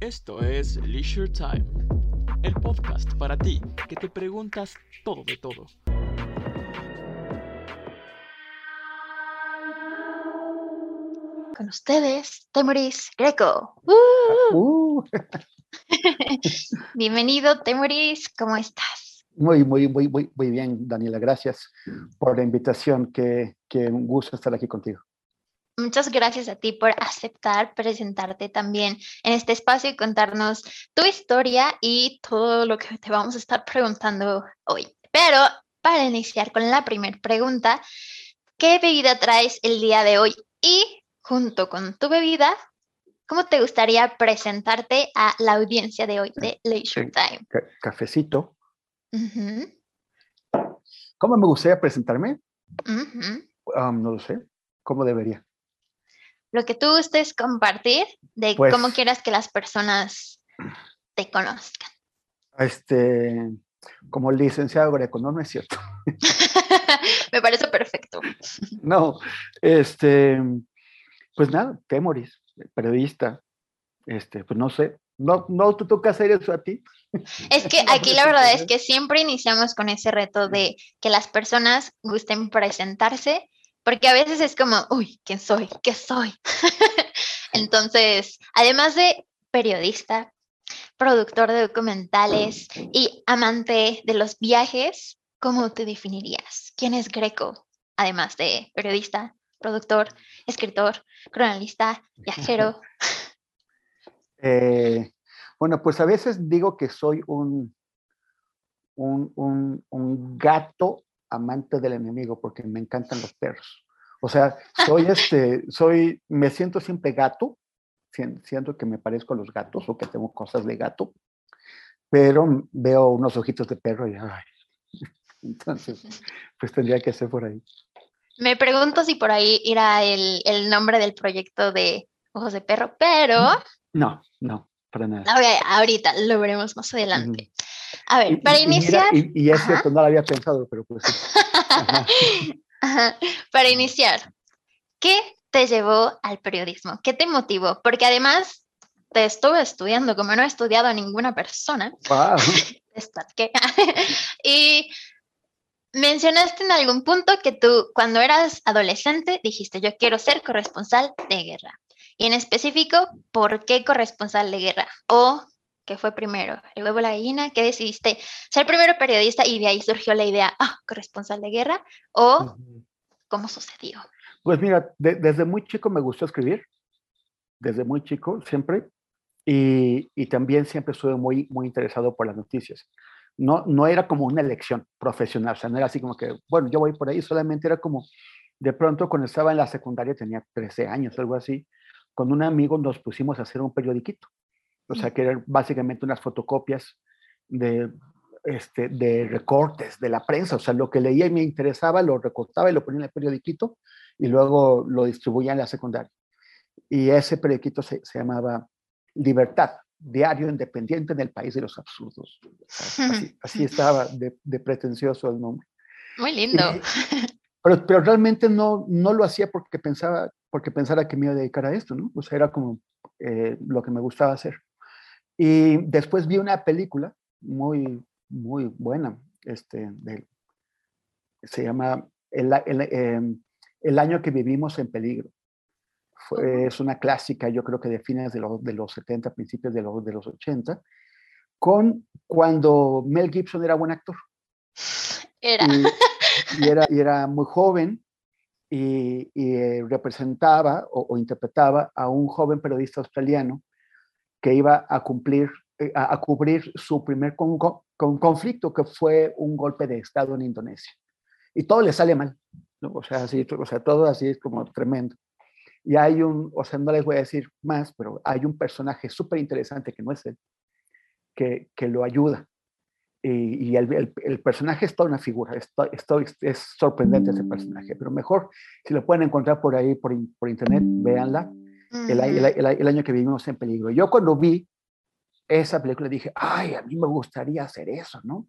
Esto es Leisure Time, el podcast para ti que te preguntas todo de todo. Con ustedes, Temoris Greco. Uh, Bienvenido, Temoris, ¿cómo estás? muy, muy, muy, muy, muy bien, Daniela. Gracias por la invitación. Que, que un gusto estar aquí contigo. Muchas gracias a ti por aceptar presentarte también en este espacio y contarnos tu historia y todo lo que te vamos a estar preguntando hoy. Pero para iniciar con la primera pregunta, ¿qué bebida traes el día de hoy? Y junto con tu bebida, ¿cómo te gustaría presentarte a la audiencia de hoy de Leisure Time? Ca- cafecito. Ujú, ¿Cómo me gustaría presentarme? Um, no lo sé. ¿Cómo debería? Lo que tú gustes compartir de Pues- cómo quieras que las personas te conozcan. Este, como licenciado greco, no, no es cierto. Me parece perfecto. No, este, pues nada, Temoris, periodista. Este, pues no sé. No, no te toca hacer eso a ti. Es que aquí la verdad es que siempre iniciamos con ese reto de que las personas gusten presentarse, porque a veces es como, uy, ¿quién soy? ¿Qué soy? Entonces, además de periodista, productor de documentales y amante de los viajes, ¿cómo te definirías? ¿Quién es Greco? Además de periodista, productor, escritor, cronista, viajero. Eh, bueno, pues a veces digo que soy un, un, un- un gato amante del enemigo porque me encantan los perros. O sea, soy este, soy, me siento siempre gato, sien- siento que me parezco a los gatos o que tengo cosas de gato, pero veo unos ojitos de perro y ay, entonces, pues tendría que ser por ahí. Me pregunto si por ahí irá el, el nombre del proyecto de Ojos de Perro, pero No, no, para nada. ahorita lo veremos más adelante. A ver, Y- para y- y mira, iniciar, y, y es Ajá. cierto, no lo había pensado, pero pues sí. Ajá. ajá, para iniciar, ¿qué te llevó al periodismo? ¿Qué te motivó? Porque además te estuve estudiando, como no he estudiado a ninguna persona. ¿qué? y mencionaste en algún punto que tú cuando eras adolescente dijiste, yo quiero ser corresponsal de guerra. Y en específico, ¿por qué corresponsal de guerra? ¿O qué fue primero? ¿El huevo o la gallina? ¿Qué decidiste ser primero periodista y de ahí surgió la idea, ah, corresponsal de guerra? ¿O cómo sucedió? Pues mira, de- desde muy chico me gustó escribir, desde muy chico, siempre, y, y también siempre estuve muy, muy interesado por las noticias. No, no era como una elección profesional, o sea, no era así como que, bueno, yo voy por ahí, solamente era como, de pronto cuando estaba en la secundaria, tenía 13 años, algo así, con un amigo nos pusimos a hacer un periodiquito, o sea, que eran básicamente unas fotocopias de, este, de recortes de la prensa, o sea, lo que leía y me interesaba, lo recortaba y lo ponía en el periodiquito, y luego lo distribuía en la secundaria. Y ese periodiquito se, se llamaba Libertad, Diario Independiente en el País de los Absurdos. Así, así estaba de, de pretencioso el nombre. Muy lindo. Y- pero, pero realmente no, no lo hacía porque pensaba, porque pensara que me iba a dedicar a esto, ¿no? O sea, era como eh, lo que me gustaba hacer. Y después vi una película muy, muy buena, este, de- se llama El, a- el, em, El año que vivimos en peligro. Fue- es una clásica, yo creo que de fines de los, de los 70, principios de los, de los 80, con cuando Mel Gibson era buen actor Era. y, y era, y era muy joven y, y, eh, representaba o, o interpretaba a un joven periodista australiano que iba a cumplir, eh, a, a cubrir su primer con- con- con conflicto, que fue un golpe de Estado en Indonesia. Y todo le sale mal, ¿no? o, sea, así, o sea, todo así es como tremendo. Y hay un, o sea, no les voy a decir más, pero hay un personaje súper interesante que no es él, que, que lo ayuda y, y el, el- el personaje es toda una figura, es, to- es to- es sorprendente ese personaje, pero mejor si lo pueden encontrar por ahí, por, por internet, véanla, el, el año que vivimos en peligro. Yo cuando vi esa película dije, ay, a mí me gustaría hacer eso, ¿no?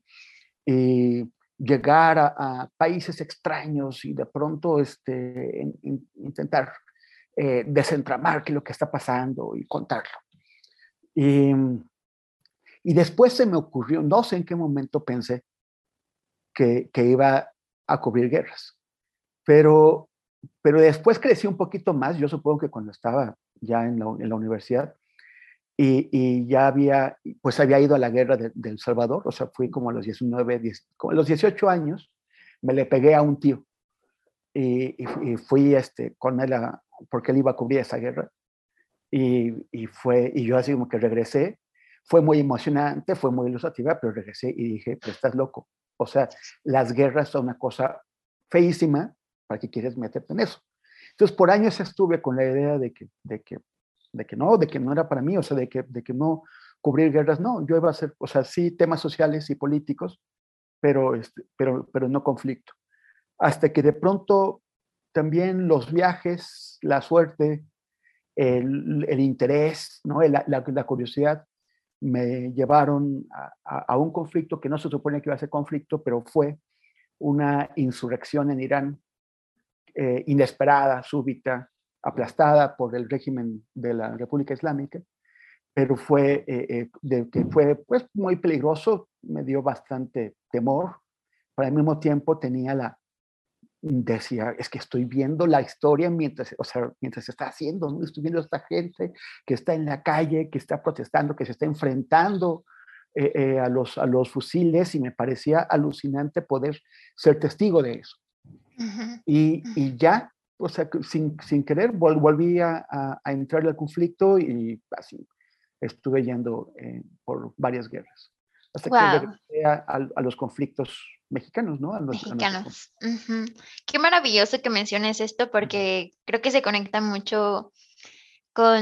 Y llegar a, a países extraños y de pronto este, in- in- intentar eh, desentramar qué es lo que está pasando y contarlo. Y, y después se me ocurrió, no sé en qué momento pensé que, que iba a cubrir guerras, pero, pero después crecí un poquito más, yo supongo que cuando estaba ya en la, universidad, y, y, ya había, pues había ido a la guerra de, de, El Salvador, o sea, fui como a los 19, 10, como los 18 años, me le pegué a un tío y, fui este, con él porque él iba a cubrir esa guerra. Y, y, fue, y yo así como que regresé, fue muy emocionante, fue muy ilustrativa, pero regresé y dije, pero estás loco. O sea, las guerras son una cosa feísima, ¿para qué quieres meterte en eso? Entonces, por años estuve con la idea de que, de que de que no, de que no era para mí, o sea, de que, de que no cubrir guerras, no, yo iba a hacer, o sea, sí temas sociales y políticos, pero, este, pero, pero no conflicto. Hasta que de pronto también los viajes, la suerte, el, interés, ¿no? la, la, curiosidad me llevaron a, un conflicto que no se supone que iba a ser conflicto, pero fue una insurrección en Irán eh, inesperada, súbita, aplastada por el régimen de la República Islámica, pero fue, eh, eh, que fue pues, muy peligroso, me dio bastante temor, pero al mismo tiempo tenía la, decía, es que estoy viendo la historia mientras, o sea, mientras se está haciendo, ¿no? estoy viendo a esta gente que está en la calle, que está protestando, que se está enfrentando eh, eh, a, los, a los fusiles y me parecía alucinante poder ser testigo de eso. Uh -huh. y, y, ya o sea, sin, sin querer vol volví a, a, a, entrar al conflicto y así estuve yendo eh, por varias guerras. Hasta wow. que regresé a, a, los conflictos mexicanos, ¿no? Los, mexicanos. Uh -huh. Qué maravilloso que menciones esto porque creo que se conecta mucho con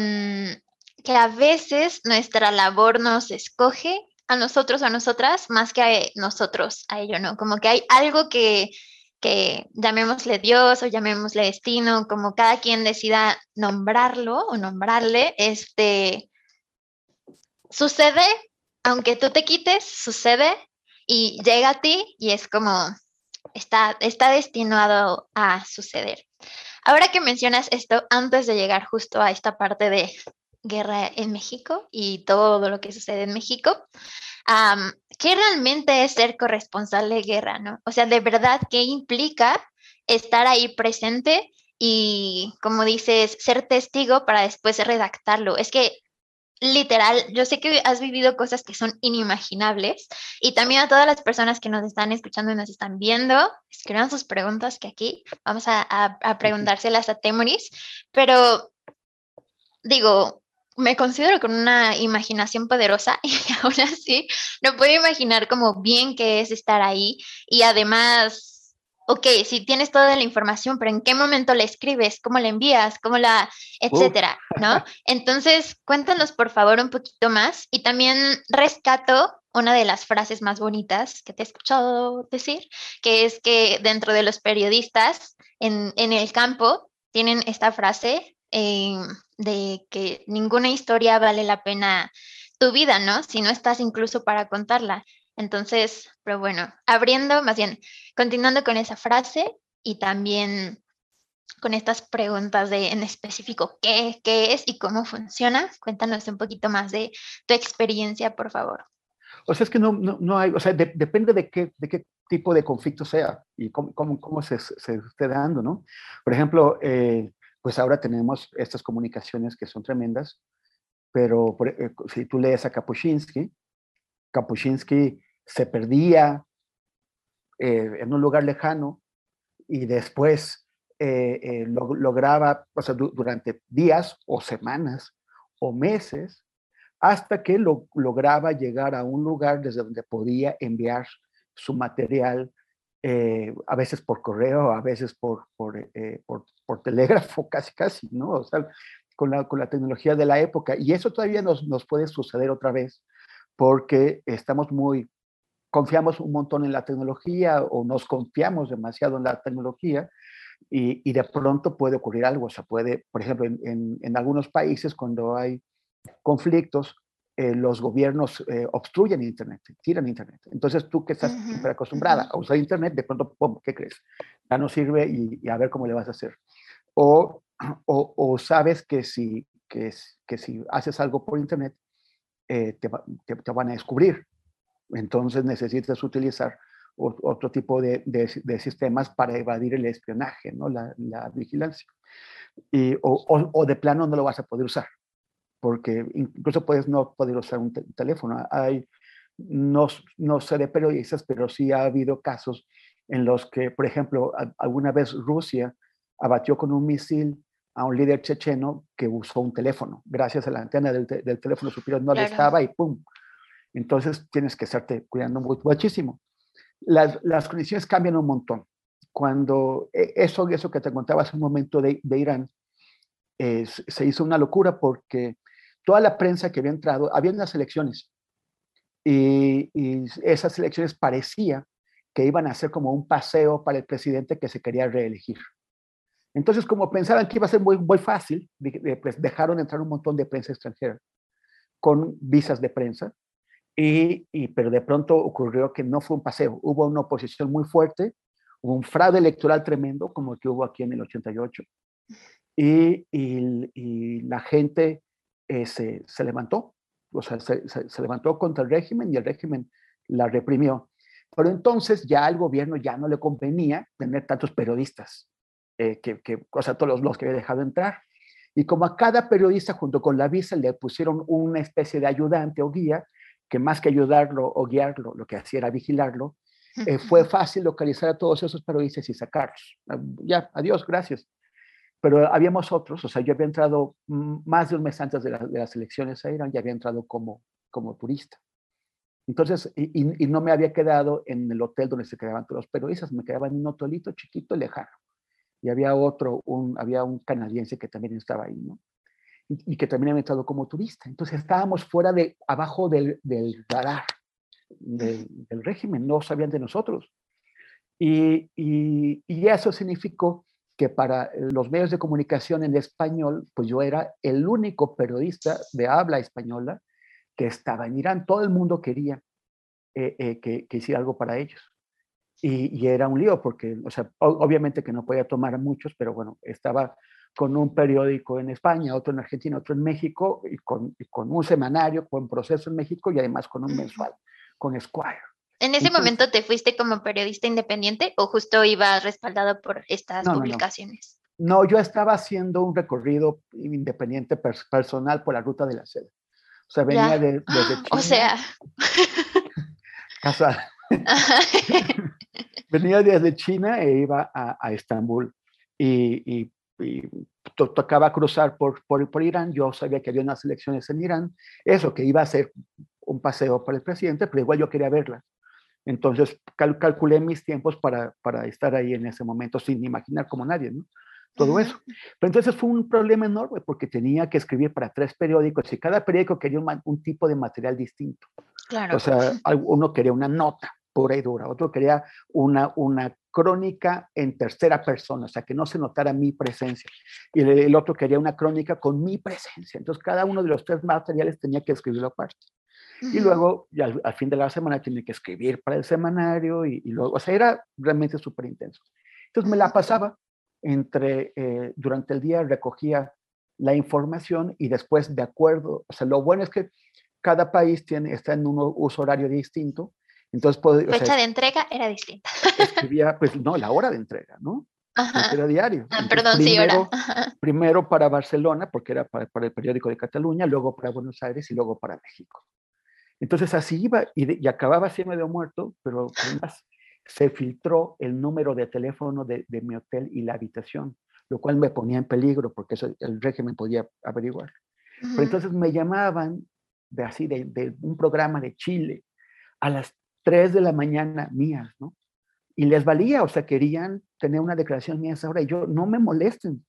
que a veces nuestra labor nos escoge a nosotros o a nosotras más que a nosotros a ello, ¿no? Como que hay algo que que llamémosle Dios o llamémosle destino, como cada quien decida nombrarlo o nombrarle, este, sucede, aunque tú te quites, sucede y llega a ti y es como, está, está destinado a suceder. Ahora que mencionas esto, antes de llegar justo a esta parte de guerra en México y todo lo que sucede en México, um, ¿qué realmente es ser corresponsal de guerra? ¿no? O sea, de verdad, ¿qué implica estar ahí presente y, como dices, ser testigo para después redactarlo? Es que literal, yo sé que has vivido cosas que son inimaginables y también a todas las personas que nos están escuchando y nos están viendo, escriban sus preguntas que aquí vamos a, a, a preguntárselas a Temoris, pero digo, me considero con una imaginación poderosa y aún así no puedo imaginar como bien que es estar ahí y además, ok, si tienes toda la información, pero ¿en qué momento la escribes? ¿Cómo la envías? ¿Cómo la, etcétera? Uh. ¿No? Entonces, cuéntanos por favor un poquito más y también rescato una de las frases más bonitas que te he escuchado decir, que es que dentro de los periodistas en, en el campo tienen esta frase eh, de que ninguna historia vale la pena tu vida, ¿no? Si no estás incluso para contarla. Entonces, pero bueno, abriendo, más bien, continuando con esa frase y también con estas preguntas de en específico qué, qué es y cómo funciona, cuéntanos un poquito más de tu experiencia, por favor. O sea, es que no, no, no hay, o sea, de, depende de qué, de qué tipo de conflicto sea y cómo, cómo, cómo se, se esté dando, ¿no? Por ejemplo, eh, pues ahora tenemos estas comunicaciones que son tremendas, pero por, eh, si tú lees a Kapuscinski, Kapuscinski se perdía eh, en un lugar lejano y después eh, eh lo, lograba, o sea, du durante días o semanas o meses, hasta que lo, lograba llegar a un lugar desde donde podía enviar su material a veces por correo, a veces por, por, por, por, telégrafo, casi, casi, ¿no? O sea, con la, con la tecnología de la época. Y eso todavía nos, nos puede suceder otra vez, porque estamos muy, confiamos un montón en la tecnología o nos confiamos demasiado en la tecnología y, y de pronto puede ocurrir algo. O sea, puede, por ejemplo, en, en, en algunos países cuando hay conflictos, eh, los gobiernos eh, obstruyen Internet, tiran Internet. Entonces tú que estás uh -huh. acostumbrada a usar Internet, de pronto, ¡pum! ¿qué crees? Ya no sirve y, y, a ver cómo le vas a hacer. O, o, o sabes que si, que, que si haces algo por Internet, eh, te, te, van a descubrir. Entonces necesitas utilizar otro tipo de, de, sistemas para evadir el espionaje, ¿no? la, la vigilancia. Y, o, o, de plano no lo vas a poder usar, porque incluso puedes no poder usar un teléfono. Hay, no, no sé de periodistas, pero sí ha habido casos en los que, por ejemplo, alguna vez Rusia abatió con un misil a un líder checheno que usó un teléfono. Gracias a la antena del, teléfono superior no le estaba y ¡pum! Entonces tienes que estarte cuidando muchísimo. Las, las condiciones cambian un montón. Cuando e, eso, eso que te contaba hace un momento de, de Irán, se hizo una locura porque toda la prensa que había entrado, había unas elecciones y, esas elecciones parecía que iban a ser como un paseo para el presidente que se quería reelegir. Entonces, como pensaban que iba a ser muy, muy fácil, pues dejaron entrar un montón de prensa extranjera con visas de prensa, y, pero de pronto ocurrió que no fue un paseo, hubo una oposición muy fuerte, hubo un fraude electoral tremendo, como el que hubo aquí en el 88, y, y, la gente eh, se, se, levantó, o sea, se, se, levantó contra el régimen y el régimen la reprimió. Pero entonces ya al gobierno ya no le convenía tener tantos periodistas, eh, que, que, o sea, todos los, que había dejado entrar. Y como a cada periodista junto con la visa le pusieron una especie de ayudante o guía, que más que ayudarlo o guiarlo, lo que hacía era vigilarlo, eh, fue fácil localizar a todos esos periodistas y sacarlos. Ah, ya, adiós, gracias. Pero habíamos otros, o sea, yo había entrado más de un mes antes de, de las elecciones a Irán, ya había entrado como, como turista. Entonces, y, no me había quedado en el hotel donde se quedaban todos los periodistas, me quedaba en un hotelito chiquito, lejano. Y había otro, un, había un canadiense que también estaba ahí, ¿no? Y, que también había entrado como turista. Entonces estábamos fuera de, abajo del, del radar del, régimen, no sabían de nosotros. Y, y, y, eso significó que para los medios de comunicación en español, pues yo era el único periodista de habla española que estaba en Irán. Todo el mundo quería eh, eh, que, hiciera algo para ellos. Y, era un lío porque, o sea, obviamente que no podía tomar a muchos, pero bueno, estaba con un periódico en España, otro en Argentina, otro en México, y con, con un semanario, con proceso en México y además con un mensual, con Squire. ¿En ese momento te fuiste como periodista independiente o justo ibas respaldado por estas publicaciones? No, yo estaba haciendo un recorrido independiente personal por la ruta de la seda. O sea, venía de, desde China. O sea. venía desde China e iba a, a Estambul y, y, tocaba cruzar por, por, por, Irán. Yo sabía que había unas elecciones en Irán. Eso, que iba a ser un paseo para el presidente, pero igual yo quería verla. Entonces calculé mis tiempos para, para estar ahí en ese momento sin imaginar como nadie, ¿no? todo eso. Pero entonces fue un problema enorme porque tenía que escribir para tres periódicos y cada periódico quería un, tipo de material distinto. Claro. O sea, uno quería una nota pura y dura, otro quería una, una crónica en tercera persona, o sea, que no se notara mi presencia. Y el, otro quería una crónica con mi presencia. Entonces, cada uno de los tres materiales tenía que escribirlo aparte. Y luego, al, al, fin de la semana, tiene que escribir para el semanario y, y luego, o sea, era realmente súper intenso. Entonces, me la pasaba entre, eh, durante el día recogía la información y después de acuerdo, o sea, lo bueno es que cada país tiene, está en un uso horario distinto, entonces... Fecha de entrega era distinta. Escribía, pues no, la hora de entrega, ¿no? Era diario. Ah, perdón, primero, sí, hora. Primero para Barcelona, porque era para, el periódico de Cataluña, luego para Buenos Aires y luego para México. Entonces así iba y, y acababa así medio muerto, pero además se filtró el número de teléfono de, mi hotel y la habitación, lo cual me ponía en peligro porque eso el régimen podía averiguar. Pero entonces me llamaban de así, de, un programa de Chile a las 3 de la mañana mías, ¿no? Y les valía, o sea, querían tener una declaración mía a esa hora y yo, no me molesten.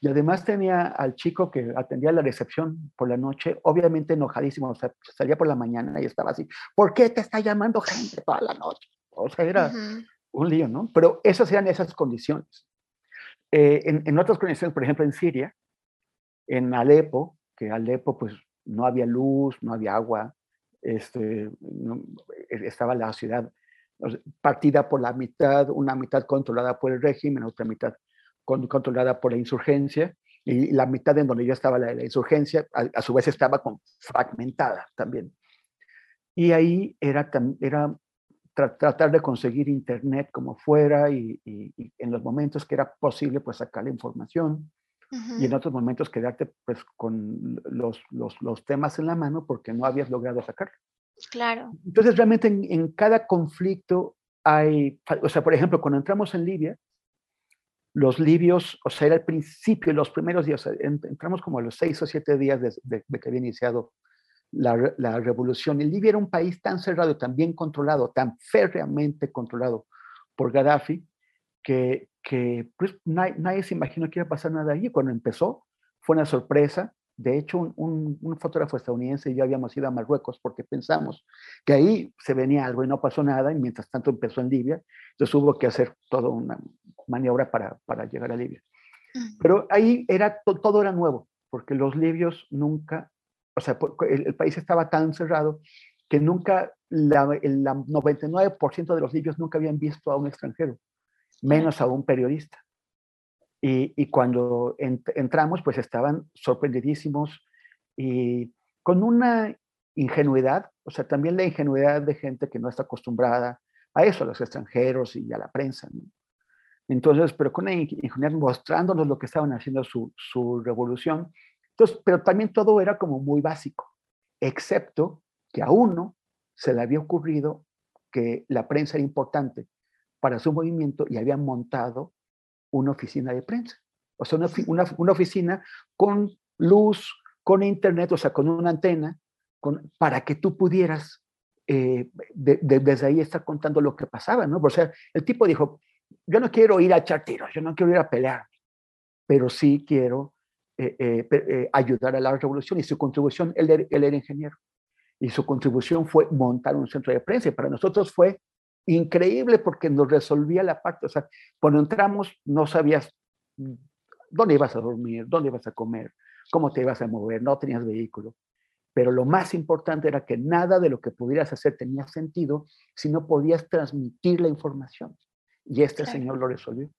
Y además tenía al chico que atendía la recepción por la noche, obviamente enojadísimo, o sea, salía por la mañana y estaba así, ¿por qué te está llamando gente toda la noche? O sea, era un lío, ¿no? Pero esas eran esas condiciones. Eh, en, otras condiciones, por ejemplo, en Siria, en Alepo, que Alepo, pues no había luz, no había agua, este, e, estaba la ciudad partida por la mitad, una mitad controlada por el régimen, otra mitad controlada por la insurgencia, y la mitad en donde yo estaba la, insurgencia, a, su vez estaba fragmentada también. Y ahí era, era tratar de conseguir internet como fuera y, en los momentos que era posible, pues sacar la información. Y en otros momentos quedarte pues con los, los, los, temas en la mano porque no habías logrado sacarlo. Claro. Entonces realmente en, en cada conflicto hay, o sea, por ejemplo, cuando entramos en Libia, los libios, o sea, era el principio, los primeros días, entramos como a los seis o siete días de, que había iniciado la, la, revolución. Y Libia era un país tan cerrado, tan bien controlado, tan férreamente controlado por Gaddafi, que, que pues, nadie, nadie, se imaginó que iba a pasar nada allí. Cuando empezó, fue una sorpresa. De hecho, un, un, fotógrafo estadounidense y yo habíamos ido a Marruecos porque pensamos que ahí se venía algo y no pasó nada, y mientras tanto empezó en Libia. Entonces hubo que hacer toda una maniobra para, para llegar a Libia. Pero ahí era, todo era nuevo, porque los libios nunca, o sea, el, país estaba tan cerrado que nunca, la, el 99% de los libios nunca habían visto a un extranjero, menos a un periodista. Y, y cuando entramos, pues estaban sorprendidísimos y con una ingenuidad, o sea, también la ingenuidad de gente que no está acostumbrada a eso, a los extranjeros y a la prensa. Entonces, pero con la ingenuidad mostrándonos lo que estaban haciendo su, su revolución. Entonces, pero también todo era como muy básico, excepto que a uno se le había ocurrido que la prensa era importante para su movimiento y habían montado una oficina de prensa. O sea, una, una, oficina con luz, con internet, o sea, con una antena, con, para que tú pudieras eh, desde ahí estar contando lo que pasaba, ¿no? O sea, el tipo dijo, yo no quiero ir a echar tiros, yo no quiero ir a pelear, pero sí quiero eh, eh, ayudar a la revolución y su contribución, él, él, era ingeniero, y su contribución fue montar un centro de prensa y para nosotros fue increíble porque nos resolvía la parte, o sea, cuando entramos no sabías dónde ibas a dormir, dónde ibas a comer, cómo te ibas a mover, no tenías vehículo. Pero lo más importante era que nada de lo que pudieras hacer tenía sentido si no podías transmitir la información. Y este señor lo resolvió.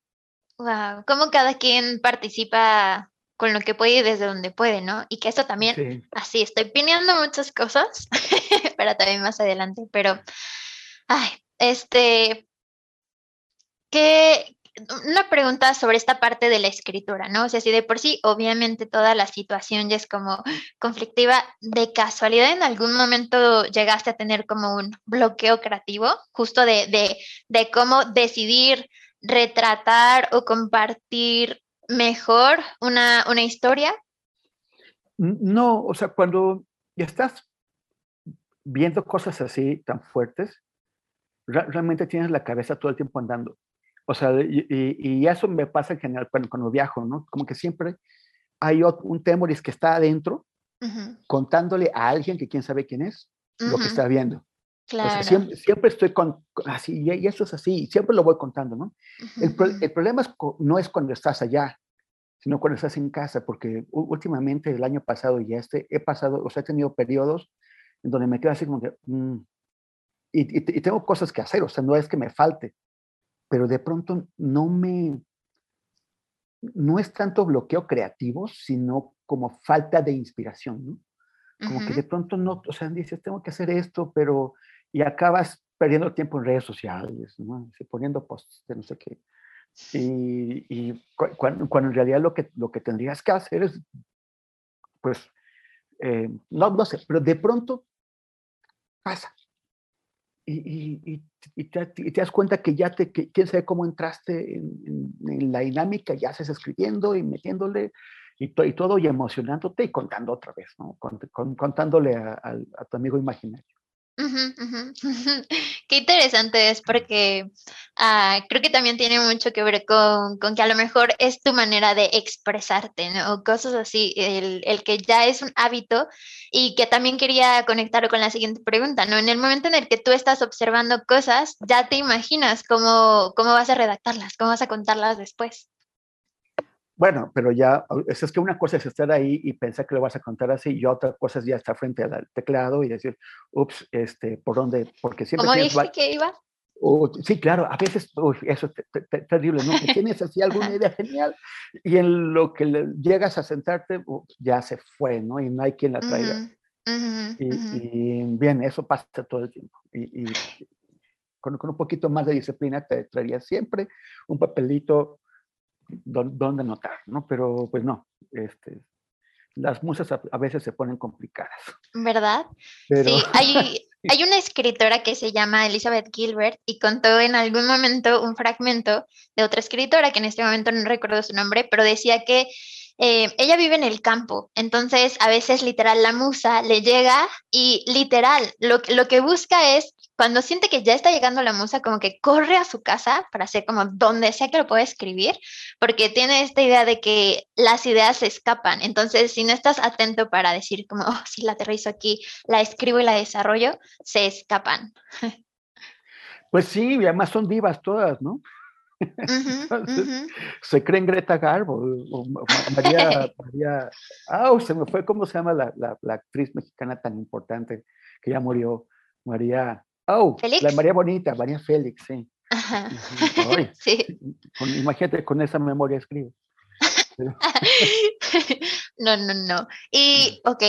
Wow, como cada quien participa con lo que puede y desde donde puede, ¿no? Y que esto también, así, estoy pineando muchas cosas para también más adelante, pero, ay, este, ¿qué, una pregunta sobre esta parte de la escritura, ¿no? O sea, si de por sí, obviamente toda la situación ya es como conflictiva, ¿de casualidad en algún momento llegaste a tener como un bloqueo creativo, justo de, de, de cómo decidir retratar o compartir mejor una, una historia? No, o sea, cuando estás viendo cosas así tan fuertes, realmente tienes la cabeza todo el tiempo andando. O sea, y, eso me pasa en general cuando, cuando, viajo, ¿no? Como que siempre hay un temoris que está adentro contándole a alguien que quién sabe quién es lo que está viendo. Claro. siempre, siempre, estoy con, así, y eso es así, siempre lo voy contando, ¿no? el, el, problema es, no es cuando estás allá, sino cuando estás en casa, porque últimamente, el año pasado y este, he pasado, o sea, he tenido periodos en donde me quedo así como que, mm, y, y, tengo cosas que hacer, o sea, no es que me falte, pero de pronto no me, no es tanto bloqueo creativo, sino como falta de inspiración, ¿no? Como que de pronto no, o sea, dices, tengo que hacer esto, pero, y acabas perdiendo tiempo en redes sociales, ¿no? poniendo posts de no sé qué. Y, y cuando, cuando, en realidad lo que, lo que tendrías que hacer es, pues, eh, no, no sé, pero de pronto pasa y, y, te, das cuenta que ya te, quién sabe cómo entraste en, la dinámica, ya haces escribiendo y metiéndole y, y, todo y emocionándote y contando otra vez, ¿no? contándole a, tu amigo imaginario. Qué interesante es porque ah, creo que también tiene mucho que ver con, con, que a lo mejor es tu manera de expresarte, ¿no? O cosas así, el, el, que ya es un hábito y que también quería conectar con la siguiente pregunta, ¿no? En el momento en el que tú estás observando cosas, ya te imaginas cómo, cómo vas a redactarlas, cómo vas a contarlas después. Bueno, pero ya, es que una cosa es estar ahí y pensar que lo vas a contar así, y otra cosa es ya estar frente al teclado y decir, ups, este, ¿por dónde? Porque siempre... ¿Cómo dije que iba? sí, claro, a veces eso es terrible, ¿no? Que tienes así alguna idea genial y en lo que llegas a sentarte ya se fue, ¿no? Y no hay quien la traiga. y, bien, eso pasa todo el tiempo. Y, con, con, un poquito más de disciplina te traería siempre un papelito donde anotar, ¿no? Pero pues no, este, las musas a, veces se ponen complicadas. ¿Verdad? Sí, hay, hay una escritora que se llama Elizabeth Gilbert y contó en algún momento un fragmento de otra escritora, que en este momento no recuerdo su nombre, pero decía que eh, ella vive en el campo, entonces a veces literal la musa le llega y literal lo, lo que busca es cuando siente que ya está llegando la musa, como que corre a su casa para hacer como donde sea que lo pueda escribir, porque tiene esta idea de que las ideas se escapan. Entonces, si no estás atento para decir como, oh, sí, la aterrizo aquí, la escribo y la desarrollo, se escapan. Pues sí, y además son divas todas, ¿no? Se creen Greta Garbo o, María, María, se me fue, ¿cómo se llama la, la actriz mexicana tan importante que ya murió? María, Oh, la María Bonita, María Félix, sí. sí. imagínate, con esa memoria escribo. no, no, no. Y, ok,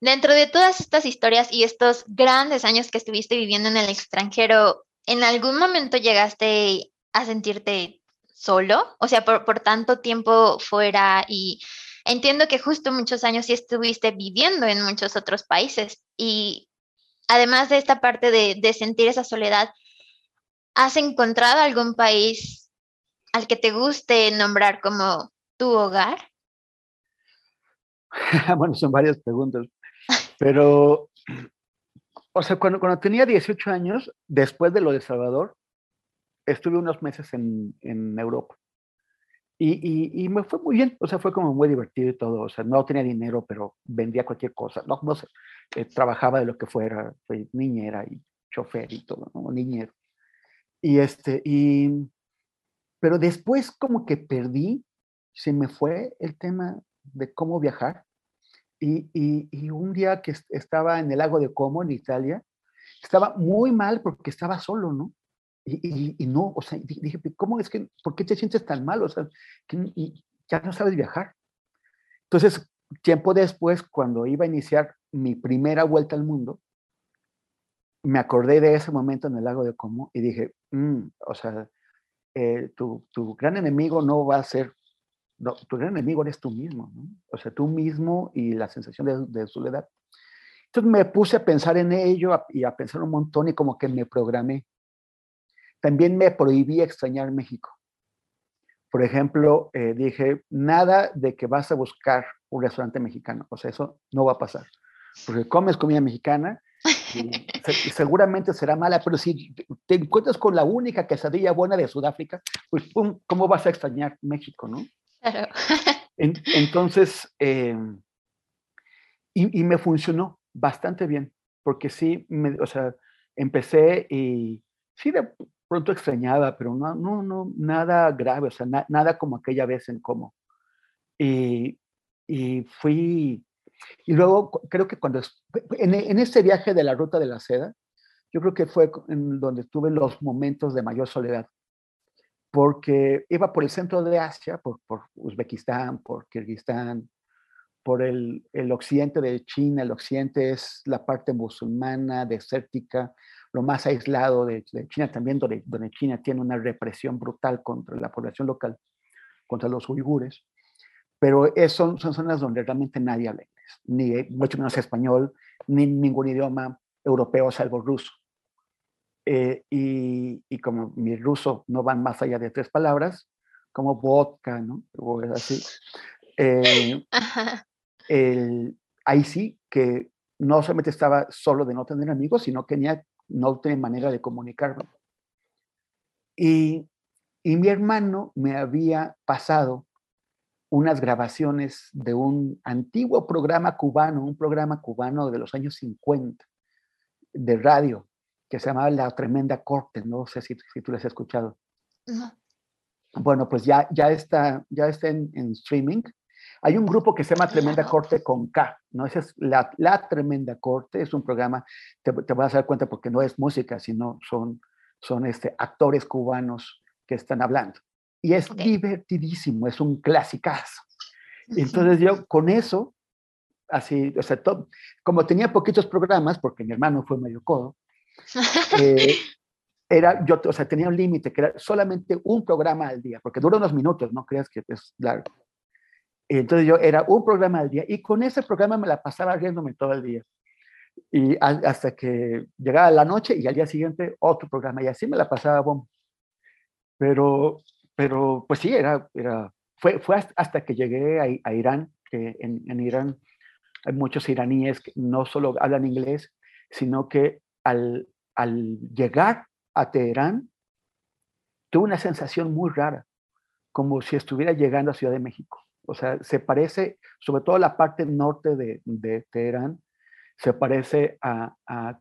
dentro de todas estas historias y estos grandes años que estuviste viviendo en el extranjero, ¿en algún momento llegaste a sentirte solo? O sea, por, por tanto tiempo fuera y entiendo que justo muchos años sí estuviste viviendo en muchos otros países y además de esta parte de, sentir esa soledad, ¿has encontrado algún país al que te guste nombrar como tu hogar? bueno, son varias preguntas, pero, o sea, cuando, cuando tenía 18 años, después de lo de Salvador, estuve unos meses en, en Europa. Y, y, me fue muy bien, o sea, fue como muy divertido y todo, o sea, no tenía dinero, pero vendía cualquier cosa, no, no sé, eh, trabajaba de lo que fuera, fue niñera y chofer y todo, ¿no? niñero. Y este, y, pero después como que perdí, se me fue el tema de cómo viajar. Y, y, y un día que estaba en el lago de Como, en Italia, estaba muy mal porque estaba solo, ¿no? Y, y, no, o sea, dije, ¿cómo es que, por qué te sientes tan mal? O sea, que, ya no sabes viajar. Entonces, tiempo después, cuando iba a iniciar mi primera vuelta al mundo, me acordé de ese momento en el lago de Como y dije, mm, o sea, eh, tu, tu, gran enemigo no va a ser, no, tu gran enemigo eres tú mismo, ¿no? O sea, tú mismo y la sensación de, de soledad. Entonces me puse a pensar en ello y a pensar un montón y como que me programé. También me prohibí extrañar México. Por ejemplo, eh, dije, nada de que vas a buscar un restaurante mexicano. O sea, eso no va a pasar. Porque comes comida mexicana y, seguramente será mala, pero si te encuentras con la única quesadilla buena de Sudáfrica, pues ¿cómo vas a extrañar México, no? Claro. entonces, eh, y, y, me funcionó bastante bien, porque sí, me, o sea, empecé y sí, de, pronto extrañaba, pero no, no, no, nada grave, o sea, nada como aquella vez en cómo. Y, y, fui, y luego creo que cuando, en, en este viaje de la ruta de la seda, yo creo que fue en donde tuve los momentos de mayor soledad, porque iba por el centro de Asia, por, por Uzbekistán, por Kirguistán, por el, el, occidente de China, el occidente es la parte musulmana, desértica, lo más aislado de, China, también donde, China tiene una represión brutal contra la población local, contra los uigures, pero son, son zonas donde realmente nadie habla inglés, ni mucho menos español, ni ningún idioma europeo salvo ruso. Eh, y, y, como mi ruso no van más allá de tres palabras, como vodka, ¿no? O así. Eh, el, ahí sí que no solamente estaba solo de no tener amigos, sino que tenía no tenía manera de comunicarme. Y, y mi hermano me había pasado unas grabaciones de un antiguo programa cubano, un programa cubano de los años 50 de radio, que se llamaba La Tremenda Corte, no sé si, si tú lo has escuchado. Bueno, pues ya, ya está, ya está en, en streaming hay un grupo que se llama Tremenda Corte con K, ¿no? Esa es la, la Tremenda Corte, es un programa, te, te, vas a dar cuenta porque no es música, sino son, son este, actores cubanos que están hablando. Y es divertidísimo, es un clasicazo. Entonces yo con eso, así, o sea, como tenía poquitos programas, porque mi hermano fue medio codo, eh, era, yo, o sea, tenía un límite, que era solamente un programa al día, porque dura unos minutos, no creas que es largo. Entonces yo era un programa al día y con ese programa me la pasaba riéndome todo el día. Y hasta que llegaba la noche y al día siguiente otro programa y así me la pasaba bomba. Pero, pero pues sí, era, era, fue, fue hasta que llegué a, a Irán, que en, en, Irán hay muchos iraníes que no solo hablan inglés, sino que al, al llegar a Teherán, tuve una sensación muy rara, como si estuviera llegando a Ciudad de México. O sea, se parece, sobre todo la parte norte de, de Teherán, se parece a, a,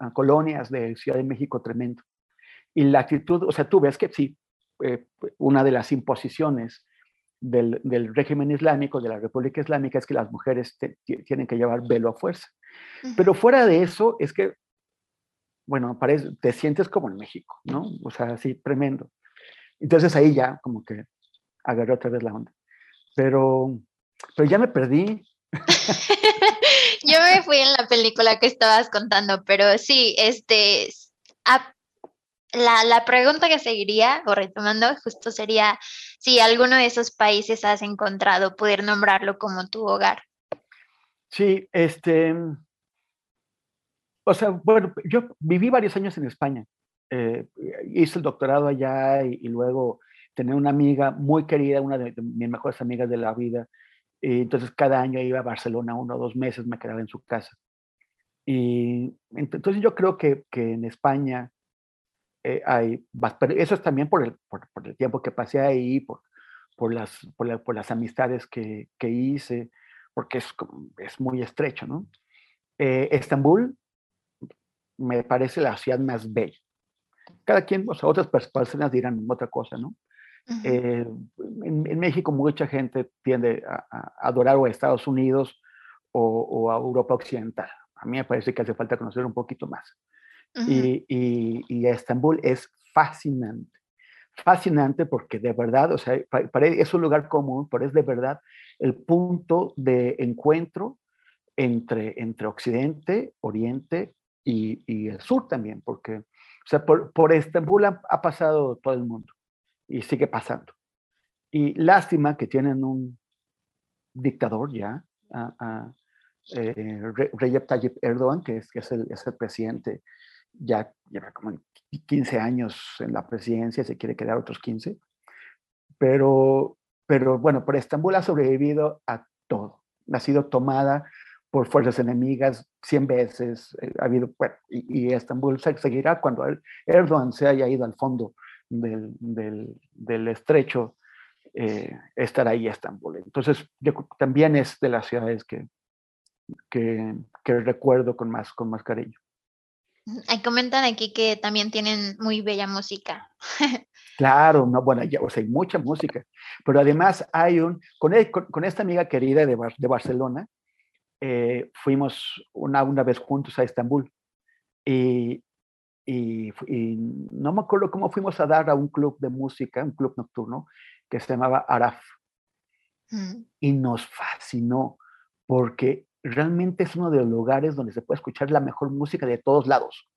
a, colonias de Ciudad de México tremendo. Y la actitud, o sea, tú ves que sí, eh, una de las imposiciones del, del, régimen islámico, de la República Islámica, es que las mujeres tienen que llevar velo a fuerza. Pero fuera de eso, es que, bueno, parece, te sientes como en México, ¿no? O sea, así, tremendo. Entonces ahí ya como que agarré otra vez la onda. Pero, pero ya me perdí. Yo me fui en la película que estabas contando, pero sí, este, la, la, pregunta que seguiría, o retomando, justo sería si alguno de esos países has encontrado poder nombrarlo como tu hogar. Sí, este, o sea, bueno, yo viví varios años en España. Eh, hice el doctorado allá y, luego tener una amiga muy querida, una de, mis mejores amigas de la vida. Y entonces cada año iba a Barcelona uno o dos meses, me quedaba en su casa. Y entonces yo creo que, que en España eh, hay, eso es también por el, por, por, el tiempo que pasé ahí, por, por, las, por, la, por las amistades que, que, hice, porque es, es muy estrecho, ¿no? Eh, Estambul me parece la ciudad más bella. Cada quien, o sea, otras personas dirán otra cosa, ¿no? Eh, en, México mucha gente tiende a, adorar o a Estados Unidos o, a Europa Occidental. A mí me parece que hace falta conocer un poquito más. Y, y, Estambul es fascinante. Fascinante porque de verdad, o sea, para, es un lugar común, pero es de verdad el punto de encuentro entre, entre Occidente, Oriente y, y el sur también, porque, o sea, por, por Estambul ha pasado todo el mundo y sigue pasando. Y lástima que tienen un dictador ya, a, a eh, Recep Tayyip Erdogan, que es, que es, el, es el presidente, ya lleva como 15 años en la presidencia, se quiere quedar otros 15, pero, pero bueno, por Estambul ha sobrevivido a todo, ha sido tomada por fuerzas enemigas 100 veces, eh, ha habido, bueno, y, y Estambul seguirá cuando Erdogan se haya ido al fondo del, del, estrecho, eh, estar ahí Estambul. Entonces, yo también es de las ciudades que, que, que, recuerdo con más, con más cariño. Ahí comentan aquí que también tienen muy bella música. claro, no, bueno, ya, o sea, hay mucha música, pero además hay un, con, con, con esta amiga querida de, de Barcelona, eh, fuimos una, una vez juntos a Estambul y, y, no me acuerdo cómo fuimos a dar a un club de música, un club nocturno, que se llamaba Araf. Mm. Y nos fascinó porque realmente es uno de los lugares donde se puede escuchar la mejor música de todos lados.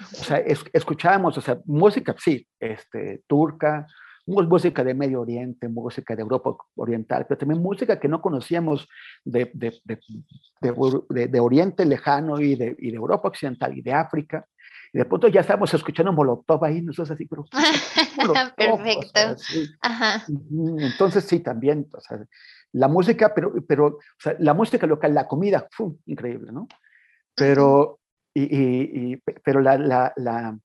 O sea, es, escuchábamos, o sea, música, sí, este, turca, música de Medio Oriente, música de Europa Oriental, pero también música que no conocíamos de, de, de, de Oriente Lejano y, de, y de Europa Occidental y de África. Y de pronto ya estábamos escuchando Molotov ahí, nosotros así, pero... Perfecto. Ajá. Entonces sí, también, o sea, la música, pero, pero o sea, la música local, la comida, ¡fum! increíble, ¿no? Pero, y, y, y, pero la, la, la,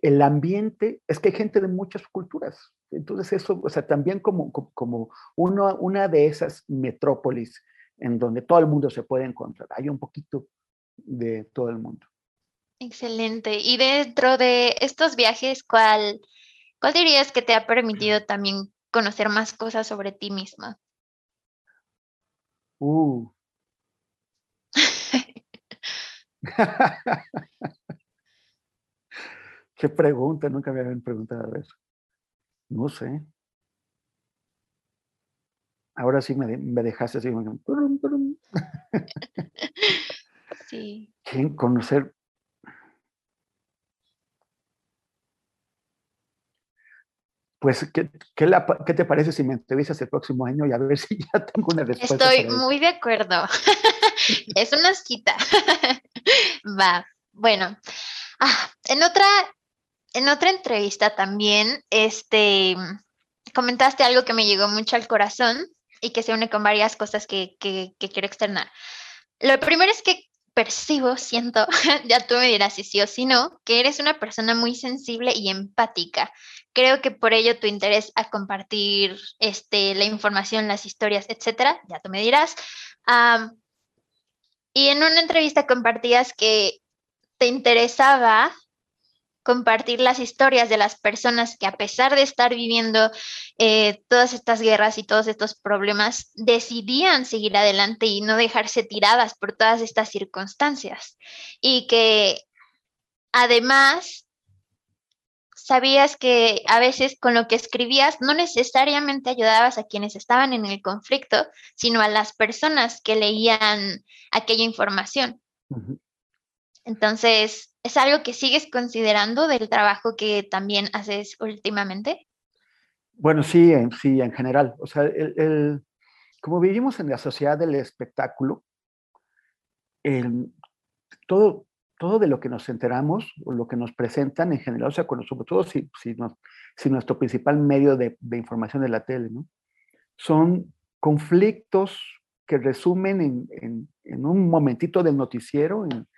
el ambiente, es que hay gente de muchas culturas. Entonces eso, o sea, también como, como uno, una de esas metrópolis en donde todo el mundo se puede encontrar, hay un poquito de todo el mundo. Excelente. Y dentro de estos viajes, ¿cuál, cuál dirías que te ha permitido también conocer más cosas sobre ti misma? Uh. ¿Qué pregunta? Nunca me habían preguntado eso. No sé. Ahora sí me, me dejaste así. Sí. ¿Quién conocer? Pues, ¿qué, qué, te parece si me entrevistas el próximo año y a ver si ya tengo una respuesta? Estoy muy de acuerdo. es una cita. Va. Bueno, ah, en otra, en otra entrevista también, este, comentaste algo que me llegó mucho al corazón y que se une con varias cosas que, que, que quiero externar. Lo primero es que percibo, siento, ya tú me dirás si sí o si no, que eres una persona muy sensible y empática. Creo que por ello tu interés a compartir este, la información, las historias, etcétera, ya tú me dirás. y en una entrevista compartías que te interesaba compartir las historias de las personas que a pesar de estar viviendo eh, todas estas guerras y todos estos problemas, decidían seguir adelante y no dejarse tiradas por todas estas circunstancias. Y que además sabías que a veces con lo que escribías no necesariamente ayudabas a quienes estaban en el conflicto, sino a las personas que leían aquella información. Entonces, ¿es algo que sigues considerando del trabajo que también haces últimamente? Bueno, sí, sí, en general. O sea, el, como vivimos en la sociedad del espectáculo, todo, todo de lo que nos enteramos o lo que nos presentan en general, o sea, sobre todo si, si, si nuestro principal medio de, de, información es la tele, ¿no? Son conflictos que resumen en, en, en un momentito del noticiero, en,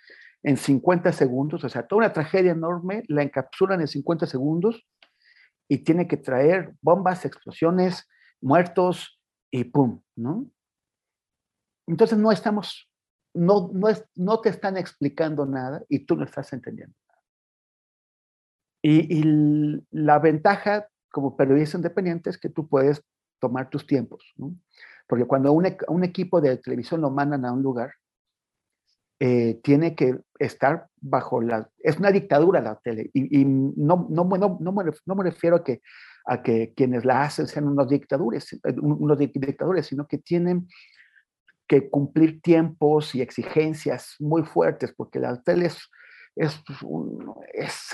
en 50 segundos, o sea, toda una tragedia enorme la encapsulan en 50 segundos y tiene que traer bombas, explosiones, muertos y pum, ¿no? Entonces no estamos, no, no, es, no te están explicando nada y tú no estás entendiendo nada. Y, la ventaja como periodista independiente es que tú puedes tomar tus tiempos, ¿no? Porque cuando un, un equipo de televisión lo mandan a un lugar, eh, tiene que estar bajo la... Es una dictadura la tele y, no, no, no, no, me, no me refiero a que, a que quienes la hacen sean unos dictadores, eh, unos dictadores, sino que tienen que cumplir tiempos y exigencias muy fuertes, porque la tele es, es,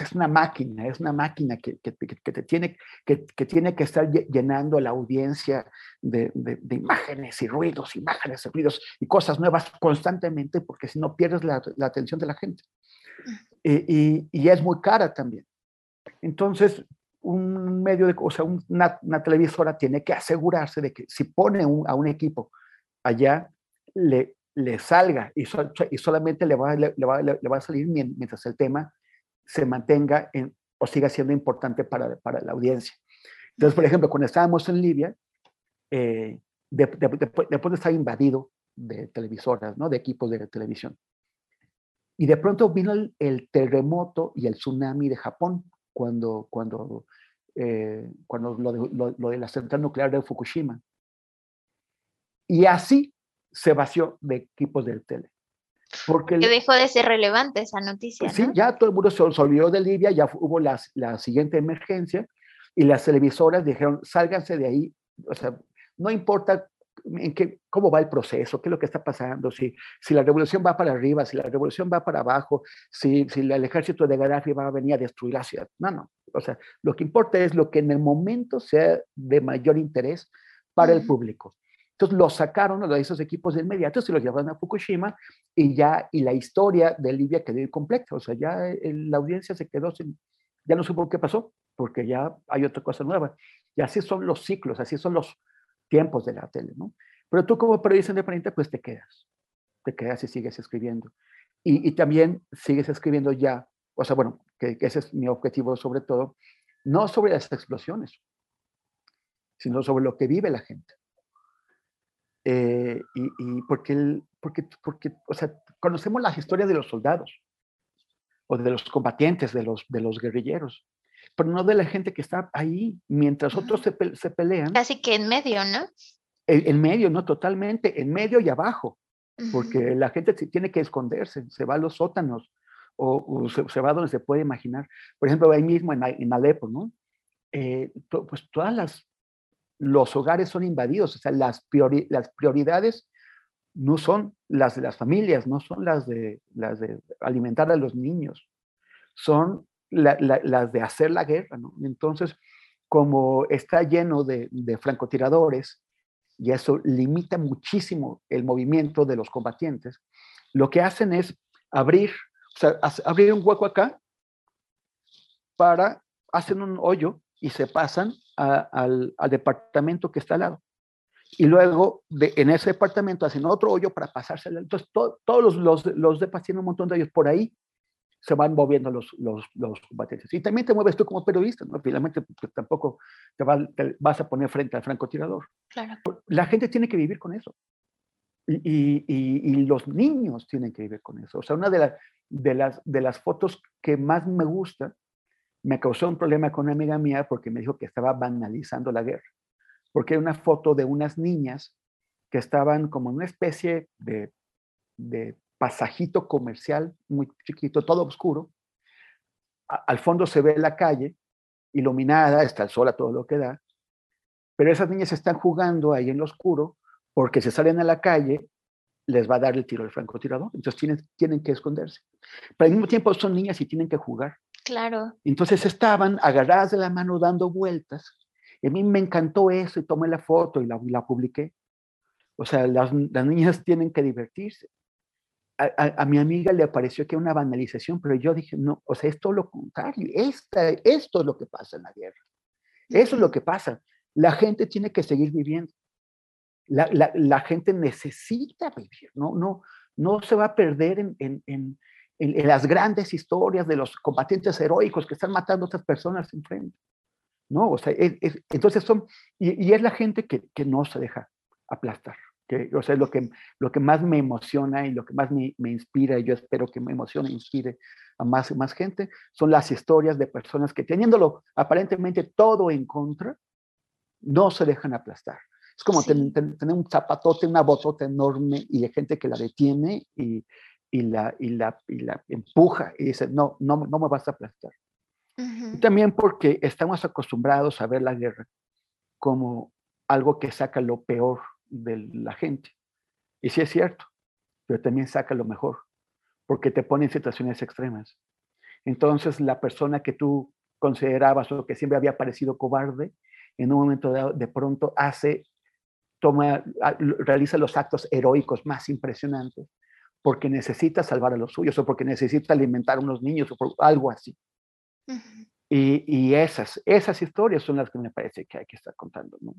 es, una máquina, es una máquina que, que, que te tiene, que, tiene que estar llenando la audiencia de, de, imágenes y ruidos, imágenes y ruidos y cosas nuevas constantemente, porque si no pierdes la, la atención de la gente. Y, y, es muy cara también. Entonces, un medio de, o sea, una, una televisora tiene que asegurarse de que si pone a un equipo allá, le, le salga y, y solamente le va, le, va, le, va, a salir mientras el tema se mantenga en, o siga siendo importante para, para, la audiencia. Entonces, por ejemplo, cuando estábamos en Libia, eh, después de estar invadido de televisoras, ¿no? de equipos de televisión, y de pronto vino el, terremoto y el tsunami de Japón, cuando, cuando, eh, cuando lo de, lo de la central nuclear de Fukushima. Y así se vació de equipos del tele. Porque que dejó de ser relevante esa noticia. Sí, ya todo el mundo se, olvidó de Libia, ya hubo la, la siguiente emergencia y las televisoras dijeron, sálganse de ahí, o sea, no importa en qué, cómo va el proceso, qué es lo que está pasando, si, si la revolución va para arriba, si la revolución va para abajo, si, si el ejército de Gaddafi va a venir a destruir la ciudad. No, no. O sea, lo que importa es lo que en el momento sea de mayor interés para el público. Entonces los sacaron a esos equipos de inmediato, se los llevaron a Fukushima y ya, y la historia de Libia quedó incompleta. O sea, ya la audiencia se quedó sin, ya no supo qué pasó, porque ya hay otra cosa nueva. Y así son los ciclos, así son los tiempos de la tele, ¿no? Pero tú como periodista independiente, pues te quedas, te quedas y sigues escribiendo. Y, y también sigues escribiendo ya, o sea, bueno, que, que ese es mi objetivo sobre todo, no sobre las explosiones, sino sobre lo que vive la gente. Eh, y, porque, porque, porque, o sea, conocemos las historias de los soldados o de los combatientes, de los, de los guerrilleros, pero no de la gente que está ahí mientras otros se, se pelean. Casi que en medio, ¿no? En, medio, no totalmente, en medio y abajo, porque la gente tiene que esconderse, se va a los sótanos o, se, va donde se puede imaginar. Por ejemplo, ahí mismo en, en Alepo, ¿no? Eh, pues todas las, los hogares son invadidos, o sea, las, las prioridades no son las de las familias, no son las de, las de alimentar a los niños, son las de hacer la guerra, ¿no? Entonces, como está lleno de, de francotiradores, y eso limita muchísimo el movimiento de los combatientes, lo que hacen es abrir, o sea, abrir un hueco acá para, hacen un hoyo y se pasan al, departamento que está al lado. Y luego de, en ese departamento hacen otro hoyo para pasarse. Entonces, todos los, los, los depas tienen un montón de ellos por ahí se van moviendo los, los, los, combatientes. Y también te mueves tú como periodista, ¿no? Finalmente, pues, tampoco te, vas a poner frente al francotirador. Claro. La gente tiene que vivir con eso. Y, y, y, los niños tienen que vivir con eso. O sea, una de, de, las, de las fotos que más me gusta me causó un problema con una amiga mía porque me dijo que estaba banalizando la guerra. Porque era una foto de unas niñas que estaban como en una especie de, de pasajito comercial muy chiquito, todo oscuro. al fondo se ve la calle, iluminada, está el sol a todo lo que da, pero esas niñas están jugando ahí en lo oscuro porque si salen a la calle les va a dar el tiro al francotirador, entonces tienen, tienen que esconderse. Pero al mismo tiempo son niñas y tienen que jugar. Claro. Entonces estaban agarradas de la mano dando vueltas. Y a mí me encantó eso y tomé la foto y la, la publiqué. O sea, las, las niñas tienen que divertirse a, mi amiga le pareció que era una banalización, pero yo dije, no, o sea, es todo lo contrario, esta, esto es lo que pasa en la guerra, eso es lo que pasa. La gente tiene que seguir viviendo, la, la, la gente necesita vivir, no, no, no se va a perder en, en, en, en, las grandes historias de los combatientes heroicos que están matando a otras personas enfrente. No, o sea, entonces son, y, y, es la gente que, que no se deja aplastar que, o sea, lo que, lo que más me emociona y lo que más me, me inspira, y yo espero que me emocione e inspire a más, más gente, son las historias de personas que teniéndolo aparentemente todo en contra, no se dejan aplastar. Es como tener, un zapatote, una botota enorme y hay gente que la detiene y, y, la, y, la, y la empuja y dice, no, no, no me vas a aplastar. Y también porque estamos acostumbrados a ver la guerra como algo que saca lo peor de la gente. Y sí es cierto, pero también saca lo mejor, porque te pone en situaciones extremas. Entonces, la persona que tú considerabas o que siempre había parecido cobarde, en un momento dado, de pronto hace, toma, realiza los actos heroicos más impresionantes, porque necesita salvar a los suyos o porque necesita alimentar a unos niños o por algo así. y, y, esas, esas historias son las que me parece que hay que estar contando. ¿no?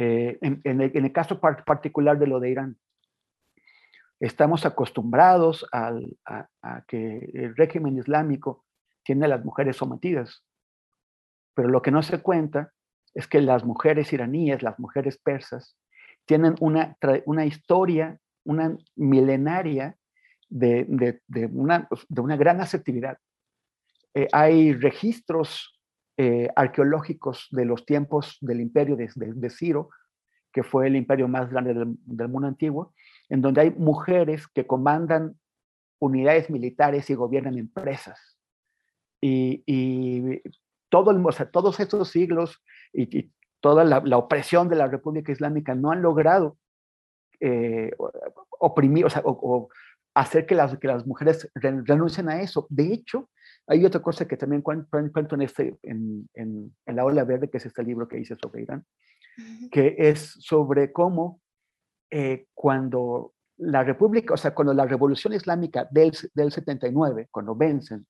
Eh, en, el, caso particular de lo de Irán, estamos acostumbrados a, que el régimen islámico tiene a las mujeres sometidas, pero lo que no se cuenta es que las mujeres iraníes, las mujeres persas, tienen una, una historia, una milenaria de, de, una, de una, gran asertividad. Eh, hay registros eh, arqueológicos de los tiempos del imperio de, Ciro, que fue el imperio más grande del, mundo antiguo, en donde hay mujeres que comandan unidades militares y gobiernan empresas. Y, todo el, todos estos siglos y, toda la, opresión de la República Islámica no han logrado eh, oprimir, o, sea, o, hacer que las, que las mujeres renuncien a eso. De hecho, hay otra cosa que también cuento en, este, en, en, La Ola Verde, que es este libro que hice sobre Irán, que es sobre cómo eh, cuando la República, o sea, cuando la Revolución Islámica del, del 79, cuando vencen,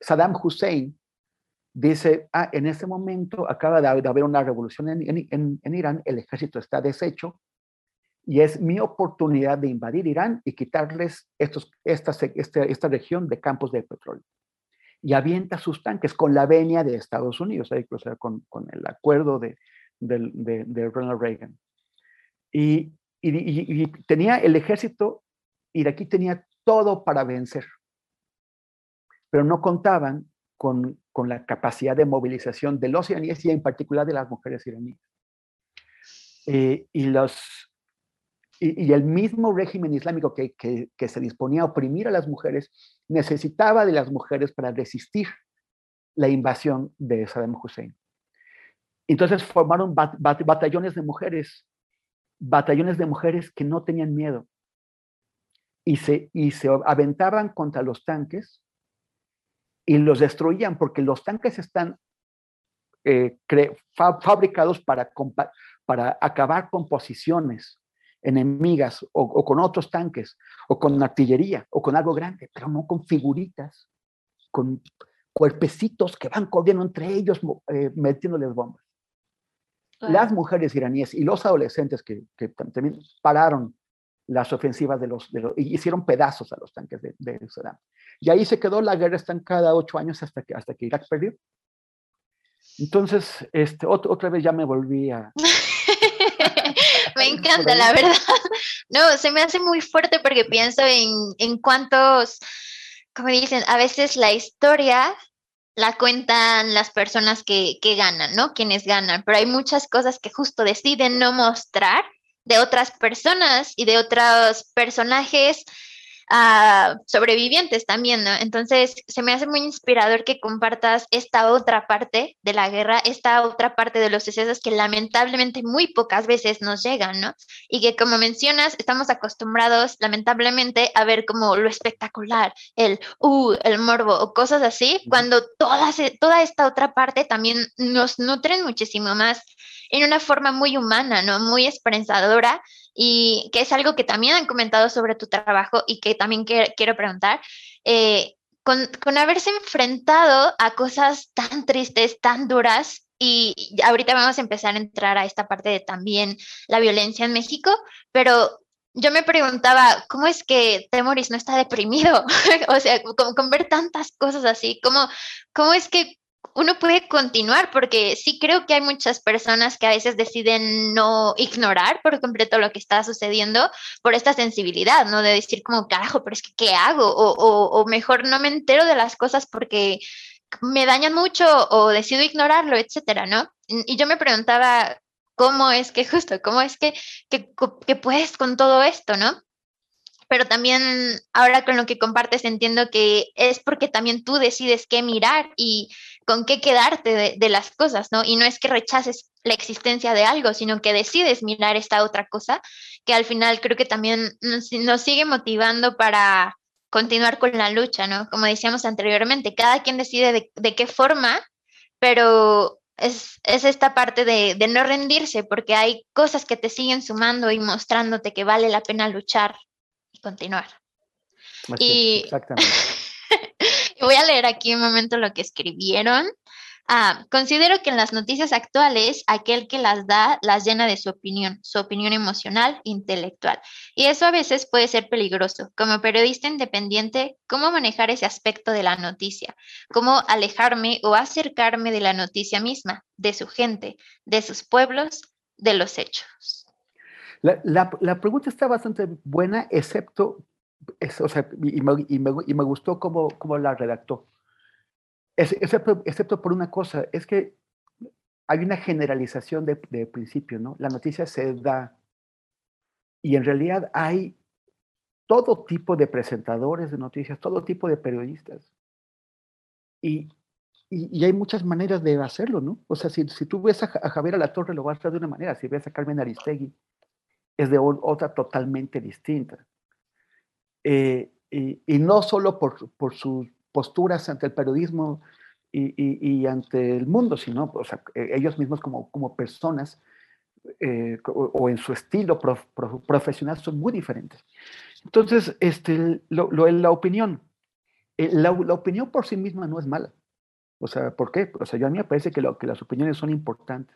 Saddam Hussein dice, ah, en este momento acaba de, haber una revolución en, en, en, Irán, el ejército está deshecho, y es mi oportunidad de invadir Irán y quitarles estos, esta, esta, esta región de campos de petróleo. Y avienta sus tanques con la venia de Estados Unidos, sea, con, con el acuerdo de, de, de, Ronald Reagan. Y, y, y, tenía el ejército iraquí tenía todo para vencer, pero no contaban con, con la capacidad de movilización de los iraníes y en particular de las mujeres iraníes. Eh, y los y, el mismo régimen islámico que, que, se disponía a oprimir a las mujeres, necesitaba de las mujeres para resistir la invasión de Saddam Hussein. Entonces formaron batallones de mujeres, batallones de mujeres que no tenían miedo y se, y se aventaban contra los tanques y los destruían porque los tanques están eh, fabricados para, para acabar con posiciones enemigas o, con otros tanques o con artillería o con algo grande, pero no con figuritas, con cuerpecitos que van corriendo entre ellos eh, metiéndoles bombas. Las mujeres iraníes y los adolescentes que, también pararon las ofensivas de los, de y hicieron pedazos a los tanques de, de, Saddam. Y ahí se quedó la guerra estancada ocho años hasta que, hasta que Irak perdió. Entonces, este, otra vez ya me volví a... me encanta, la verdad. No, se me hace muy fuerte porque pienso en, en cuántos, como dicen, a veces la historia la cuentan las personas que, que ganan, ¿no? Quienes ganan, pero hay muchas cosas que justo deciden no mostrar de otras personas y de otros personajes sobrevivientes también, ¿no? Entonces, se me hace muy inspirador que compartas esta otra parte de la guerra, esta otra parte de los sucesos que lamentablemente muy pocas veces nos llegan, ¿no? Y que como mencionas, estamos acostumbrados lamentablemente a ver como lo espectacular, el, uh, el morbo o cosas así, cuando toda, toda esta otra parte también nos nutren muchísimo más en una forma muy humana, ¿no? Muy esperanzadora y que es algo que también han comentado sobre tu trabajo y que también quiero preguntar. Eh, con, con, haberse enfrentado a cosas tan tristes, tan duras, y ahorita vamos a empezar a entrar a esta parte de también la violencia en México, pero yo me preguntaba, ¿cómo es que Temoris no está deprimido? o sea, con, con, ver tantas cosas así, ¿cómo, ¿cómo es que uno puede continuar, porque sí creo que hay muchas personas que a veces deciden no ignorar por completo lo que está sucediendo por esta sensibilidad, ¿no? De decir como, carajo, pero es que, ¿qué hago? O, mejor no me entero de las cosas porque me dañan mucho o decido ignorarlo, etcétera, ¿no? Y yo me preguntaba, ¿cómo es que justo, cómo es que, que puedes con todo esto, ¿no? pero también ahora con lo que compartes entiendo que es porque también tú decides qué mirar y con qué quedarte de, las cosas, ¿no? Y no es que rechaces la existencia de algo, sino que decides mirar esta otra cosa, que al final creo que también nos, sigue motivando para continuar con la lucha, ¿no? Como decíamos anteriormente, cada quien decide de, qué forma, pero es, esta parte de, de, no rendirse, porque hay cosas que te siguen sumando y mostrándote que vale la pena luchar y continuar. y exactamente. Voy a leer aquí un momento lo que escribieron. Ah, considero que en las noticias actuales, aquel que las da las llena de su opinión, su opinión emocional, intelectual. Y eso a veces puede ser peligroso. Como periodista independiente, ¿cómo manejar ese aspecto de la noticia? ¿Cómo alejarme o acercarme de la noticia misma, de su gente, de sus pueblos, de los hechos? La, pregunta está bastante buena, excepto, o sea, y, me, gustó cómo, cómo, la redactó. excepto, excepto, por una cosa, es que hay una generalización de, de principio, ¿no? La noticia se da y en realidad hay todo tipo de presentadores de noticias, todo tipo de periodistas. Y, y, hay muchas maneras de hacerlo, ¿no? O sea, si, si tú ves a, a Javier a la Torre, lo vas a hacer de una manera. Si ves a Carmen Aristegui, es de otra totalmente distinta. Eh, y, no solo por, por, sus posturas ante el periodismo y, ante el mundo, sino e, ellos mismos como, como personas eh, o, en su estilo profesional son muy diferentes. Entonces, este, lo, la opinión, eh, la, la, opinión por sí misma no es mala. O sea, ¿por qué? O sea, yo a mí me parece que, lo, que las opiniones son importantes.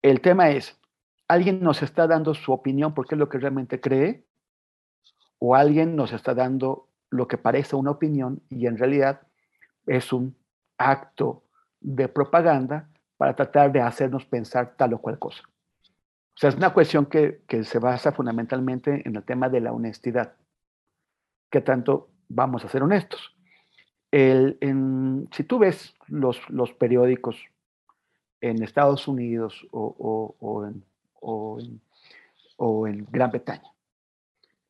El tema es, alguien nos está dando su opinión porque es lo que realmente cree, o alguien nos está dando lo que parece una opinión y en realidad es un acto de propaganda para tratar de hacernos pensar tal o cual cosa. O sea, es una cuestión que, se basa fundamentalmente en el tema de la honestidad. ¿Qué tanto vamos a ser honestos? si tú ves los, los periódicos en Estados Unidos o, o, en o o en Gran Bretaña,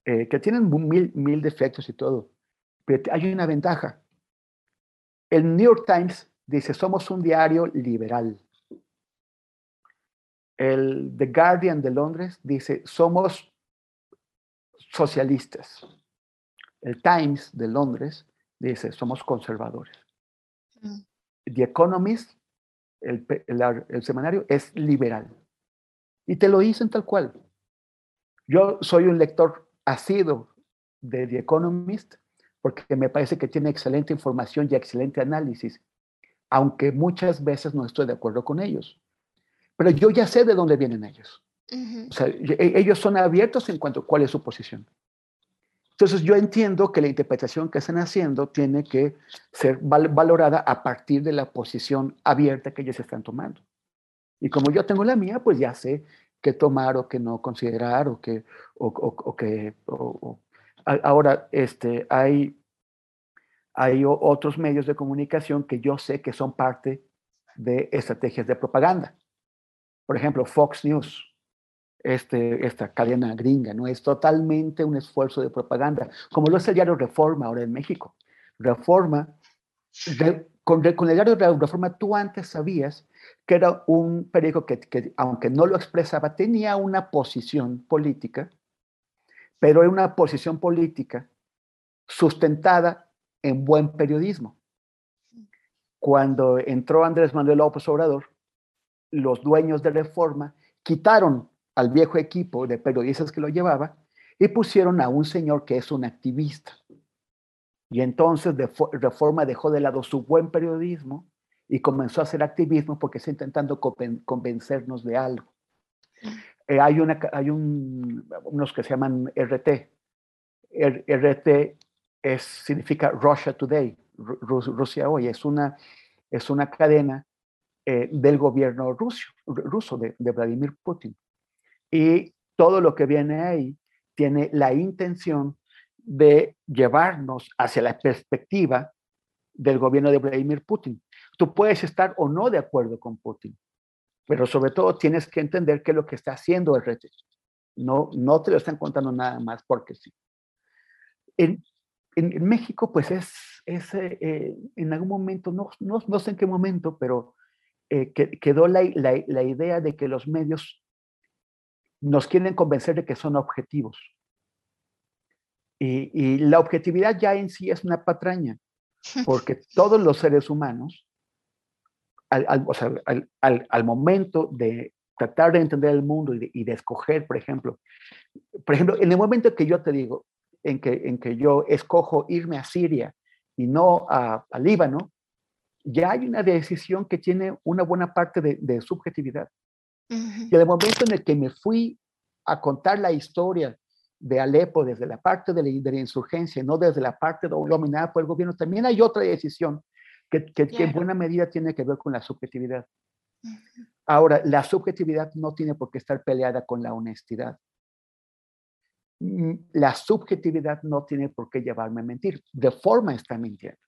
eh, que tienen mil, mil defectos y todo, pero hay una ventaja. El New York Times dice, somos un diario liberal. El The Guardian de Londres dice, somos socialistas. El Times de Londres dice, somos conservadores. Mm. The Economist, el, el, semanario, es liberal. Y te lo dicen tal cual. Yo soy un lector asido de The Economist porque me parece que tiene excelente información y excelente análisis, aunque muchas veces no estoy de acuerdo con ellos. Pero yo ya sé de dónde vienen ellos. O sea, e, ellos son abiertos en cuanto a cuál es su posición. Entonces yo entiendo que la interpretación que están haciendo tiene que ser valorada a partir de la posición abierta que ellos están tomando. Y como yo tengo la mía, pues ya sé qué tomar o qué no considerar o qué, o, o, qué, ahora este, hay, hay otros medios de comunicación que yo sé que son parte de estrategias de propaganda. Por ejemplo, Fox News este, esta cadena gringa, ¿no? Es totalmente un esfuerzo de propaganda, como lo es el diario Reforma ahora en México. Reforma, con, el diario Reforma tú antes sabías que era un periódico que, que, aunque no lo expresaba, tenía una posición política, pero era una posición política sustentada en buen periodismo. Cuando entró Andrés Manuel López Obrador, los dueños de Reforma quitaron al viejo equipo de periodistas que lo llevaba y pusieron a un señor que es un activista. Y entonces Reforma dejó de lado su buen periodismo y comenzó a hacer activismo porque está intentando convencernos de algo. Eh, hay una, hay un, unos que se llaman RT. RT es, significa Russia Today, Rusia hoy. Es una, es una cadena eh, del gobierno ruso, ruso de Vladimir Putin. Y todo lo que viene ahí tiene la intención de llevarnos hacia la perspectiva del gobierno de Vladimir Putin. Tú puedes estar o no de acuerdo con Putin, pero sobre todo tienes que entender qué es lo que está haciendo el RT. No, no te lo están contando nada más porque sí. En, en, México, pues es, es eh, en algún momento, no, no, no, sé en qué momento, pero eh, quedó la, la, la idea de que los medios nos quieren convencer de que son objetivos. Y, la objetividad ya en sí es una patraña, porque todos los seres humanos, al, momento de tratar de entender el mundo y de, escoger, por ejemplo, por ejemplo, en el momento que yo te digo, en que, en que yo escojo irme a Siria y no a, Líbano, ya hay una decisión que tiene una buena parte de subjetividad. Y el momento en el que me fui a contar la historia de Alepo desde la parte de la, insurgencia, no desde la parte dominada por el gobierno, también hay otra decisión que, que, en buena medida tiene que ver con la subjetividad. Ahora, la subjetividad no tiene por qué estar peleada con la honestidad. Mm, la subjetividad no tiene por qué llevarme a mentir. De forma está mintiendo.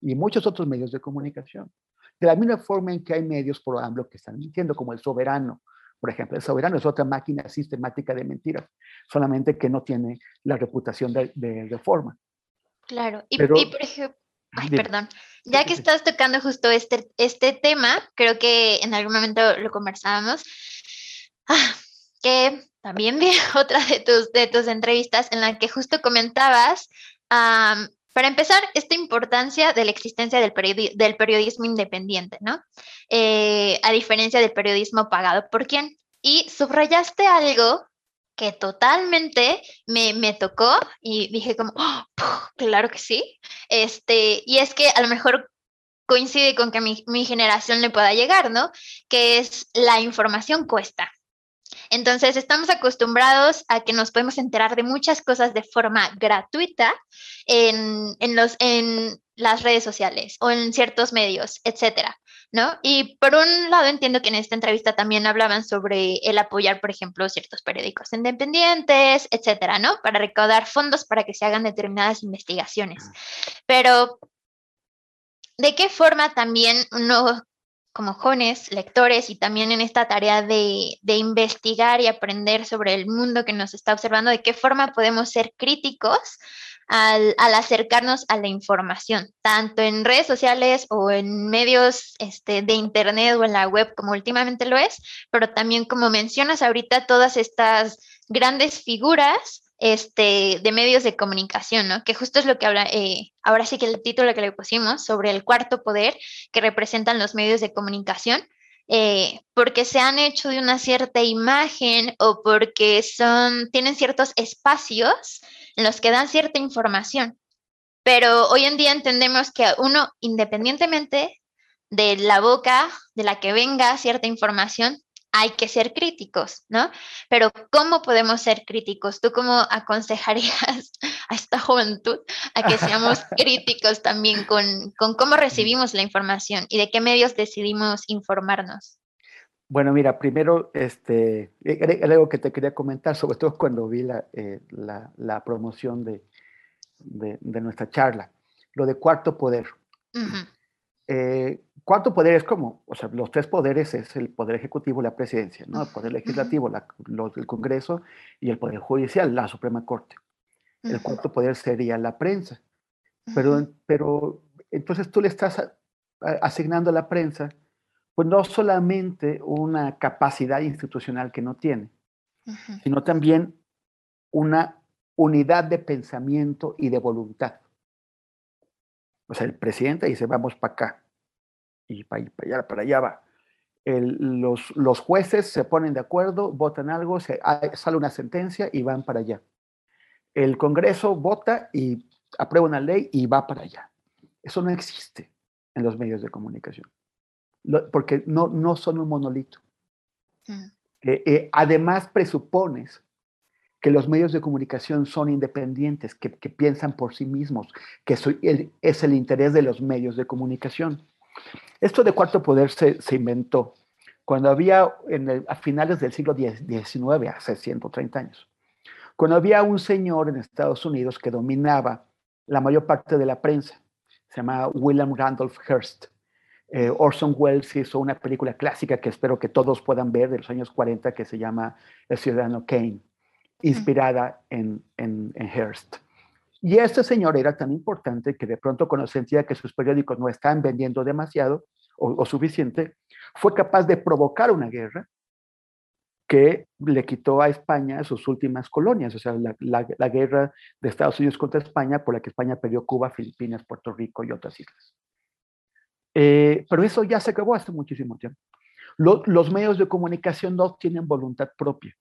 Y muchos otros medios de comunicación. De la misma forma en que hay medios, por ejemplo, que están mintiendo, como el soberano. Por ejemplo, el soberano es otra máquina sistemática de mentiras, solamente que no tiene la reputación de, reforma. Claro, y, por ejemplo, ay, perdón, ya que estás tocando justo este, este tema, creo que en algún momento lo conversábamos, ah, que también vi otra de tus, de tus entrevistas en la que justo comentabas para empezar, esta importancia de la existencia del, periodismo independiente, ¿no? Eh, a diferencia del periodismo pagado por quién. Y subrayaste algo que totalmente me, me tocó y dije como, oh, claro que sí. Este, y es que a lo mejor coincide con que mi, mi generación le pueda llegar, ¿no? Que es la información cuesta. Entonces, estamos acostumbrados a que nos podemos enterar de muchas cosas de forma gratuita en, los, en las redes sociales o en ciertos medios, etcétera, ¿no? Y por un lado entiendo que en esta entrevista también hablaban sobre el apoyar, por ejemplo, ciertos periódicos independientes, etcétera, ¿no? Para recaudar fondos para que se hagan determinadas investigaciones. Pero, ¿de qué forma también uno como jóvenes lectores y también en esta tarea de, investigar y aprender sobre el mundo que nos está observando, de qué forma podemos ser críticos al, acercarnos a la información, tanto en redes sociales o en medios este, de Internet o en la web, como últimamente lo es, pero también como mencionas ahorita, todas estas grandes figuras este, de medios de comunicación, ¿no? Que justo es lo que habla, eh, ahora sí que el título que le pusimos sobre el cuarto poder que representan los medios de comunicación, eh, porque se han hecho de una cierta imagen o porque son, tienen ciertos espacios en los que dan cierta información. Pero hoy en día entendemos que uno, independientemente de la boca de la que venga cierta información, hay que ser críticos, ¿no? Pero ¿cómo podemos ser críticos? ¿Tú cómo aconsejarías a esta juventud a que seamos críticos también con, cómo recibimos la información y de qué medios decidimos informarnos? Bueno, mira, primero, este, algo que te quería comentar, sobre todo cuando vi la, eh, promoción de, nuestra charla, lo de cuarto poder. Cuarto poder es como, o sea, los tres poderes es el poder ejecutivo, la presidencia, ¿no? El poder legislativo, el Congreso y el poder judicial, la Suprema Corte. El cuarto poder sería la prensa. Pero, pero entonces tú le estás asignando a la prensa, pues no solamente una capacidad institucional que no tiene, sino también una unidad de pensamiento y de voluntad. O sea, el presidente dice, vamos para acá y para, allá, para allá va. los, los, jueces se ponen de acuerdo, votan algo, se, sale una sentencia y van para allá. El Congreso vota y aprueba una ley y va para allá. Eso no existe en los medios de comunicación, porque no, no son un monolito. Eh, eh, además, presupones que los medios de comunicación son independientes, que, piensan por sí mismos, que es el interés de los medios de comunicación. Esto de cuarto poder se, inventó cuando había, a finales del siglo XIX, hace 130 años, cuando había un señor en Estados Unidos que dominaba la mayor parte de la prensa, se llama William Randolph Hearst. Eh, Orson Welles hizo una película clásica que espero que todos puedan ver de los años 40 que se llama El Ciudadano Kane, inspirada en, en Hearst. Y este señor era tan importante que de pronto cuando sentía que sus periódicos no estaban vendiendo demasiado o, suficiente, fue capaz de provocar una guerra que le quitó a España sus últimas colonias, o sea, la, guerra de Estados Unidos contra España, por la que España perdió Cuba, Filipinas, Puerto Rico y otras islas. Eh, pero eso ya se acabó hace muchísimo tiempo. los medios de comunicación no tienen voluntad propia.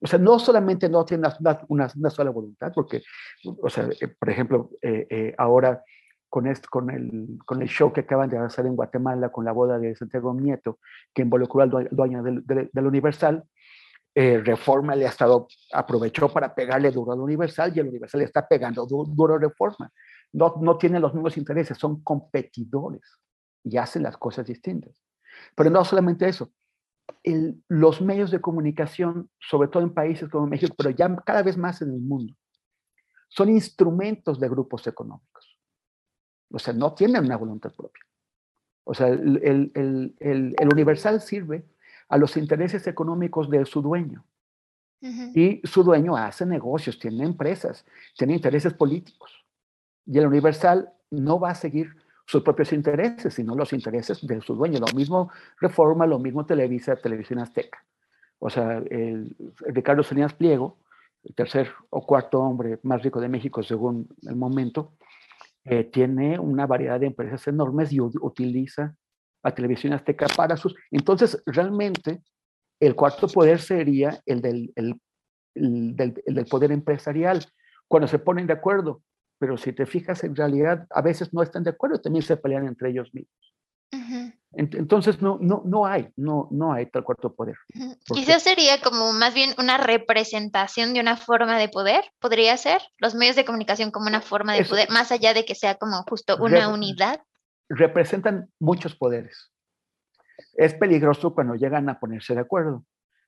O sea, no solamente no tiene una, sola voluntad, porque, o sea, eh, por ejemplo, eh, eh, ahora con, el, show que acaban de hacer en Guatemala con la boda de Santiago Nieto, que involucró al dueño del, del, Universal, Reforma le ha estado, aprovechó para pegarle duro al Universal y el Universal le está pegando duro, a Reforma. No tienen los mismos intereses, son competidores y hacen las cosas distintas. Pero no solamente eso, los medios de comunicación, sobre todo en países como México, pero ya cada vez más en el mundo, son instrumentos de grupos económicos. O sea, no tienen una voluntad propia. O sea, el, el, universal sirve a los intereses económicos de su dueño. Y su dueño hace negocios, tiene empresas, tiene intereses políticos. Y el universal no va a seguir sus propios intereses, sino los intereses de su dueño. Lo mismo Reforma, lo mismo Televisa, Televisión Azteca. O sea, Ricardo Salinas Pliego, el tercer o cuarto hombre más rico de México según el momento, eh, tiene una variedad de empresas enormes y utiliza a Televisión Azteca para sus... Entonces, realmente, el cuarto poder sería el del, el del poder empresarial. Cuando se ponen de acuerdo pero si te fijas, en realidad a veces no están de acuerdo, también se pelean entre ellos mismos. Entonces no, no, no hay, no, no hay tal cuarto poder. Quizás sería como más bien una representación de una forma de poder, podría ser, los medios de comunicación como una forma de poder, más allá de que sea como justo una unidad. Representan muchos poderes. Es peligroso cuando llegan a ponerse de acuerdo,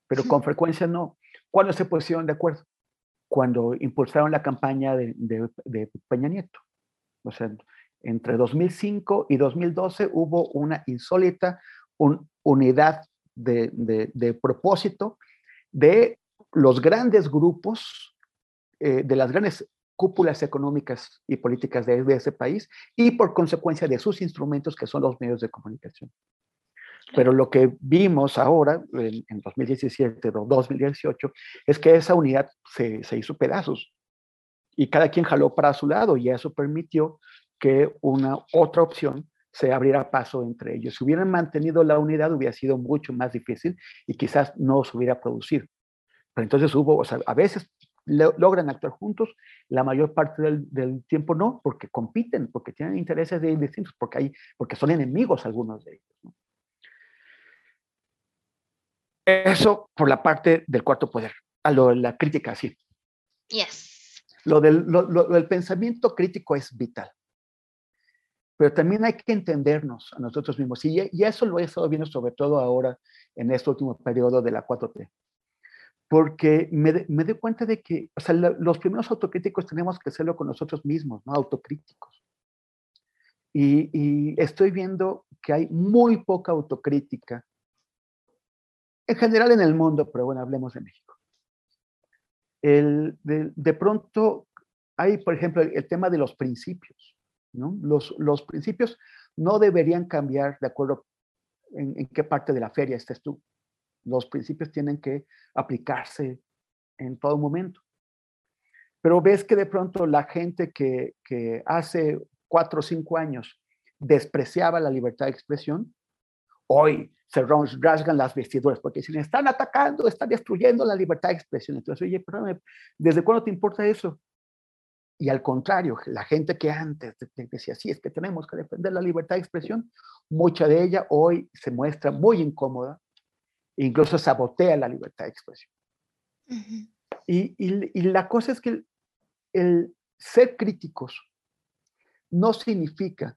pero con frecuencia no. ¿Cuándo se pusieron de acuerdo? Cuando impulsaron la campaña de, Peña Nieto. O sea, entre 2005 y 2012 hubo una insólita una unidad de, propósito de los grandes grupos, eh, de las grandes cúpulas económicas y políticas de, ese país y por consecuencia de sus instrumentos que son los medios de comunicación. Pero lo que vimos ahora, en, 2017 o 2018, es que esa unidad se, se hizo pedazos y cada quien jaló para su lado y eso permitió que una otra opción se abriera paso entre ellos. Si hubieran mantenido la unidad hubiera sido mucho más difícil y quizás no se hubiera producido. Pero entonces hubo, o sea, a veces logran actuar juntos, la mayor parte del, tiempo no, porque compiten, porque tienen intereses distintos, porque, hay, porque son enemigos algunos de ellos. Eso por la parte del cuarto poder, a lo de la crítica, sí. Yes. Lo del, lo, del pensamiento crítico es vital pero también hay que entendernos a nosotros mismos. Y, y, eso lo he estado viendo sobre todo ahora en este último periodo de la 4T porque me, me doy cuenta de que, o sea, los primeros autocríticos tenemos que hacerlo con nosotros mismos, ¿no? Autocríticos. Y, y, estoy viendo que hay muy poca autocrítica, en general en el mundo, pero bueno, hablemos de México. De, pronto hay, por ejemplo, el, tema de los principios. Los, principios no deberían cambiar de acuerdo en, en qué parte de la feria estés tú los principios tienen que aplicarse en todo momento. Pero ves que de pronto la gente que, hace cuatro o cinco años despreciaba la libertad de expresión, hoy se rasgan las vestiduras porque dicen, están atacando, están destruyendo la libertad de expresión. Entonces, oye, perdóname, ¿desde cuándo te importa eso? Y al contrario, la gente que antes decía, sí, es que tenemos que defender la libertad de expresión, mucha de ella hoy se muestra muy incómoda incluso sabotea la libertad de expresión. y, la cosa es que el, ser críticos no significa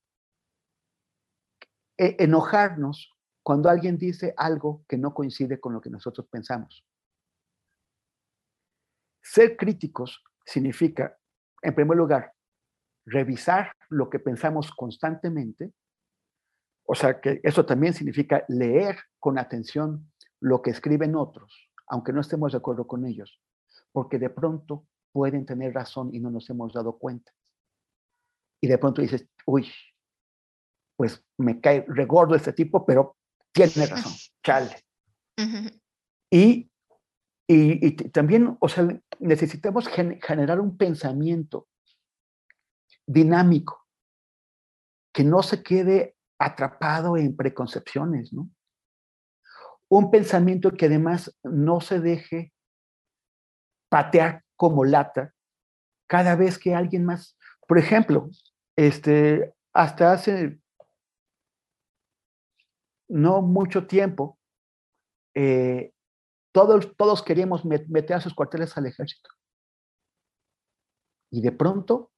e, enojarnos cuando alguien dice algo que no coincide con lo que nosotros pensamos. Ser críticos significa, en primer lugar, revisar lo que pensamos constantemente. O sea, que eso también significa leer con atención lo que escriben otros, aunque no estemos de acuerdo con ellos, porque de pronto pueden tener razón y no nos hemos dado cuenta. Y de pronto dices, uy, pues me cae regordo este tipo, pero tiene razón, chale. y, y, también, o sea, necesitamos generar un pensamiento dinámico, que no se quede atrapado en preconcepciones, ¿no? un pensamiento que además no se deje patear como lata cada vez que alguien más, por ejemplo, este, hasta hace no mucho tiempo, eh, todos, todos queríamos meter a sus cuarteles al ejército. Y de pronto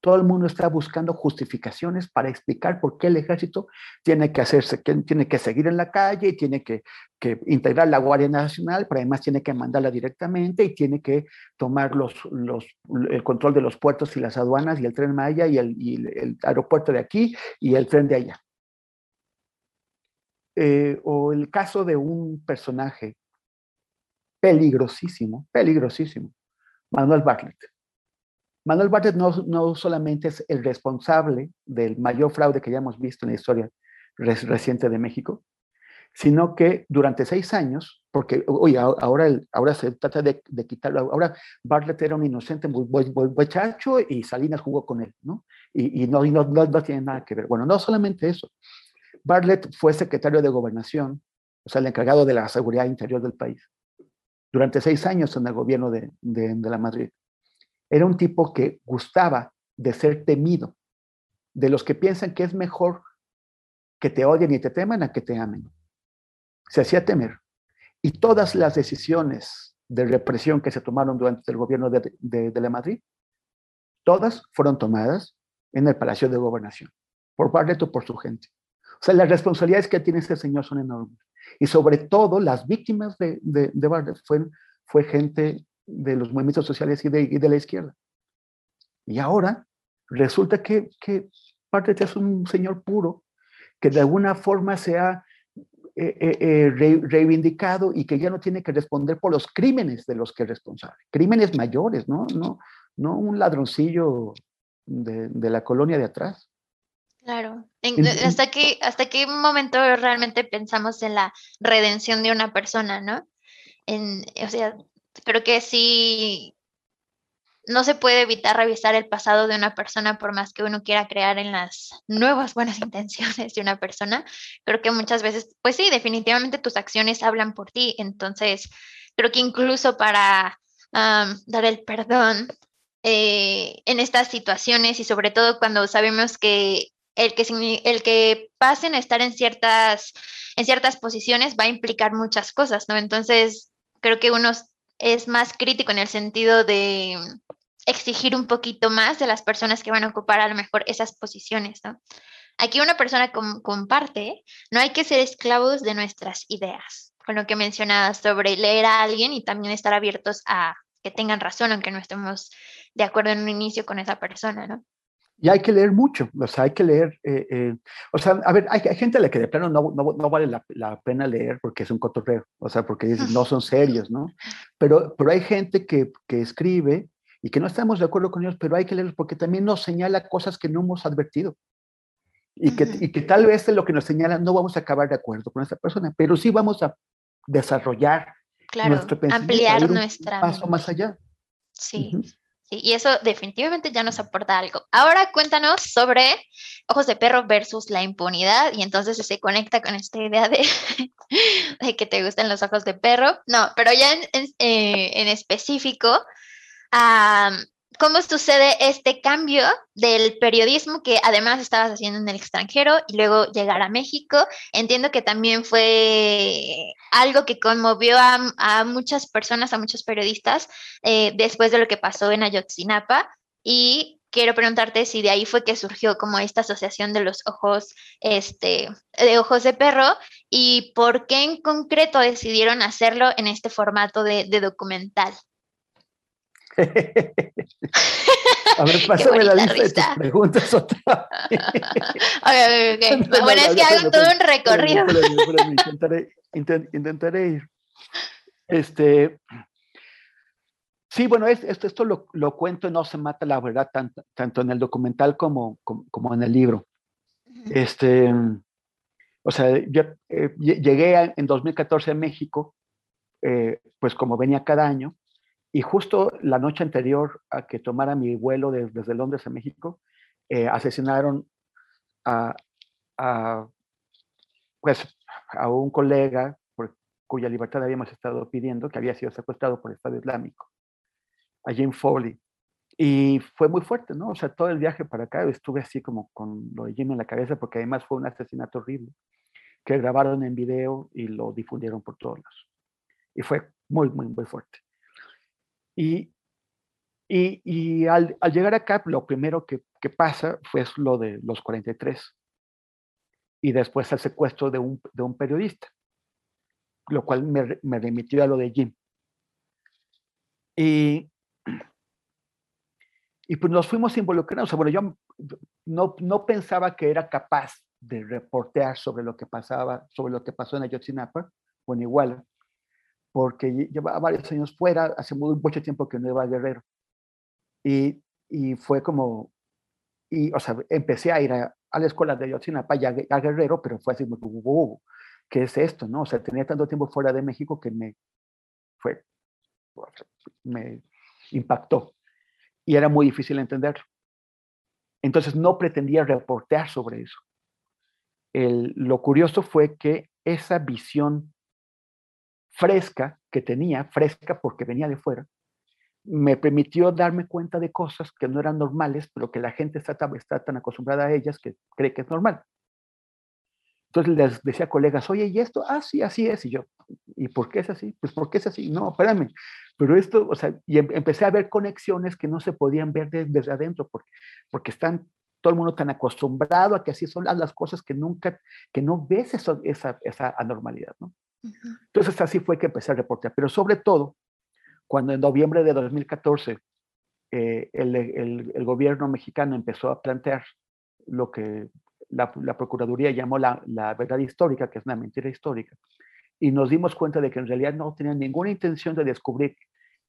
todo el mundo está buscando justificaciones para explicar por qué el ejército tiene que hacerse, tiene que seguir en la calle, y tiene que, integrar la Guardia Nacional, pero además tiene que mandarla directamente y tiene que tomar los, el control de los puertos y las aduanas y el tren Maya y el, aeropuerto de aquí y el tren de allá. Eh, o el caso de un personaje peligrosísimo, peligrosísimo, Manuel Bartlett Manuel Bartlett no, solamente es el responsable del mayor fraude que ya hemos visto en la historia reciente de México, sino que durante seis años, porque oye, ahora, ahora se trata de, quitarlo, ahora Bartlett era un inocente muy, chacho y Salinas jugó con él, ¿no? Y, no, no, no, tiene nada que ver. Bueno, no solamente eso. Bartlett fue secretario de gobernación, o sea, el encargado de la seguridad interior del país, durante seis años en el gobierno de, de la Madrid. Era un tipo que gustaba de ser temido, de los que piensan que es mejor que te odien y te teman a que te amen. Se hacía temer. Y todas las decisiones de represión que se tomaron durante el gobierno de, la Madrid, todas fueron tomadas en el Palacio de Gobernación, por Bartlett o por su gente. O sea, las responsabilidades que tiene ese señor son enormes. Y sobre todo, las víctimas de, de, fue, gente de los movimientos sociales y de, la izquierda. Y ahora resulta que, que Bartlett es un señor puro, que de alguna forma se ha reivindicado y que ya no tiene que responder por los crímenes de los que es responsable. Crímenes mayores, ¿no? No, no un ladroncillo de, de la colonia de atrás. Claro. ¿Hasta qué, ¿Hasta qué momento realmente pensamos en la redención de una persona, no? En, o sea, creo que sí, no se puede evitar revisar el pasado de una persona por más que uno quiera crear en las nuevas buenas intenciones de una persona. Creo que muchas veces, pues sí, definitivamente tus acciones hablan por ti. Entonces, creo que incluso para dar el perdón eh, en estas situaciones y sobre todo cuando sabemos que el que, el que pasen a estar en ciertas, en ciertas posiciones va a implicar muchas cosas, ¿no? Entonces, creo que uno es más crítico en el sentido de exigir un poquito más de las personas que van a ocupar a lo mejor esas posiciones, ¿no? Aquí una persona comparte, no hay que ser esclavos de nuestras ideas, con lo que mencionabas sobre leer a alguien y también estar abiertos a que tengan razón, aunque no estemos de acuerdo en un inicio con esa persona, ¿no? Y hay que leer mucho, o sea, hay que leer, eh, eh, o sea, a ver, hay, gente a la que de plano no, no, no vale la, la, pena leer porque es un cotorreo, o sea, porque no son serios, ¿no? Pero, pero hay gente que, que escribe y que no estamos de acuerdo con ellos, pero hay que leerlos porque también nos señala cosas que no hemos advertido. Y que, y que tal vez en lo que nos señala no vamos a acabar de acuerdo con esa persona, pero sí vamos a desarrollar claro, nuestro pensamiento, ampliar nuestra... paso más allá. Sí y eso definitivamente ya nos aporta algo. Ahora cuéntanos sobre Ojos de Perro versus la impunidad y entonces se conecta con esta idea de, que te gustan los ojos de perro. No, pero ya en, en, eh, en específico, ¿Cómo sucede este cambio del periodismo que además estabas haciendo en el extranjero y luego llegar a México? Entiendo que también fue algo que conmovió a, muchas personas, a muchos periodistas, eh, después de lo que pasó en Ayotzinapa. Y quiero preguntarte si de ahí fue que surgió como esta asociación de los ojos, este, de ojos de perro y por qué en concreto decidieron hacerlo en este formato de documental. A ver, pásame la lista de tus preguntas otra vez. okay, okay, Bueno, es que hago todo un recorrido. intentaré, intentaré ir. Este, sí, bueno, esto, esto lo, lo, cuento, no se mata la verdad tanto, tanto en el documental como, como, en el libro. Este, o sea, yo eh, llegué en 2014 a México, eh, pues como venía cada año, y justo la noche anterior a que tomara mi vuelo desde Londres a México, eh, asesinaron a, pues, a un colega por cuya libertad habíamos estado pidiendo, que había sido secuestrado por el Estado Islámico, a Jim Foley. Y fue muy fuerte, ¿no? O sea, todo el viaje para acá estuve así como con lo de Jim en la cabeza, porque además fue un asesinato horrible, que grabaron en video y lo difundieron por todos lados. Y fue muy, muy, muy fuerte. Y, y, y al, al, llegar acá, lo primero que, que, pasa fue lo de los 43 y después el secuestro de un, de un periodista, lo cual me, me, remitió a lo de Jim. Y, y pues nos fuimos involucrando. O sea, bueno, yo no, no pensaba que era capaz de reportear sobre lo que pasaba, sobre lo que pasó en Ayotzinapa o en Iguala porque llevaba varios años fuera, hace mucho tiempo que no iba a Guerrero. Y, y fue como, y, o sea, empecé a ir a, a la escuela de Ayotzinapa, ya a Guerrero, pero fue así, como, ¿qué es esto? ¿no? O sea, tenía tanto tiempo fuera de México que me, fue, me impactó. Y era muy difícil entenderlo. Entonces no pretendía reportear sobre eso. El, lo curioso fue que esa visión fresca que tenía, fresca porque venía de fuera, me permitió darme cuenta de cosas que no eran normales, pero que la gente está, está tan acostumbrada a ellas que cree que es normal. Entonces les decía a colegas, oye, ¿y esto? Ah, sí, así es. Y yo, ¿y por qué es así? Pues porque es así. No, espérame. Pero esto, o sea, y em, empecé a ver conexiones que no se podían ver desde, adentro, porque, porque están todo el mundo tan acostumbrado a que así son las, cosas que nunca, que no ves eso, esa, esa anormalidad, ¿no? Entonces así fue que empecé a reportear, pero sobre todo cuando en noviembre de 2014 eh, el, el, gobierno mexicano empezó a plantear lo que la, Procuraduría llamó la, verdad histórica, que es una mentira histórica, y nos dimos cuenta de que en realidad no tenían ninguna intención de descubrir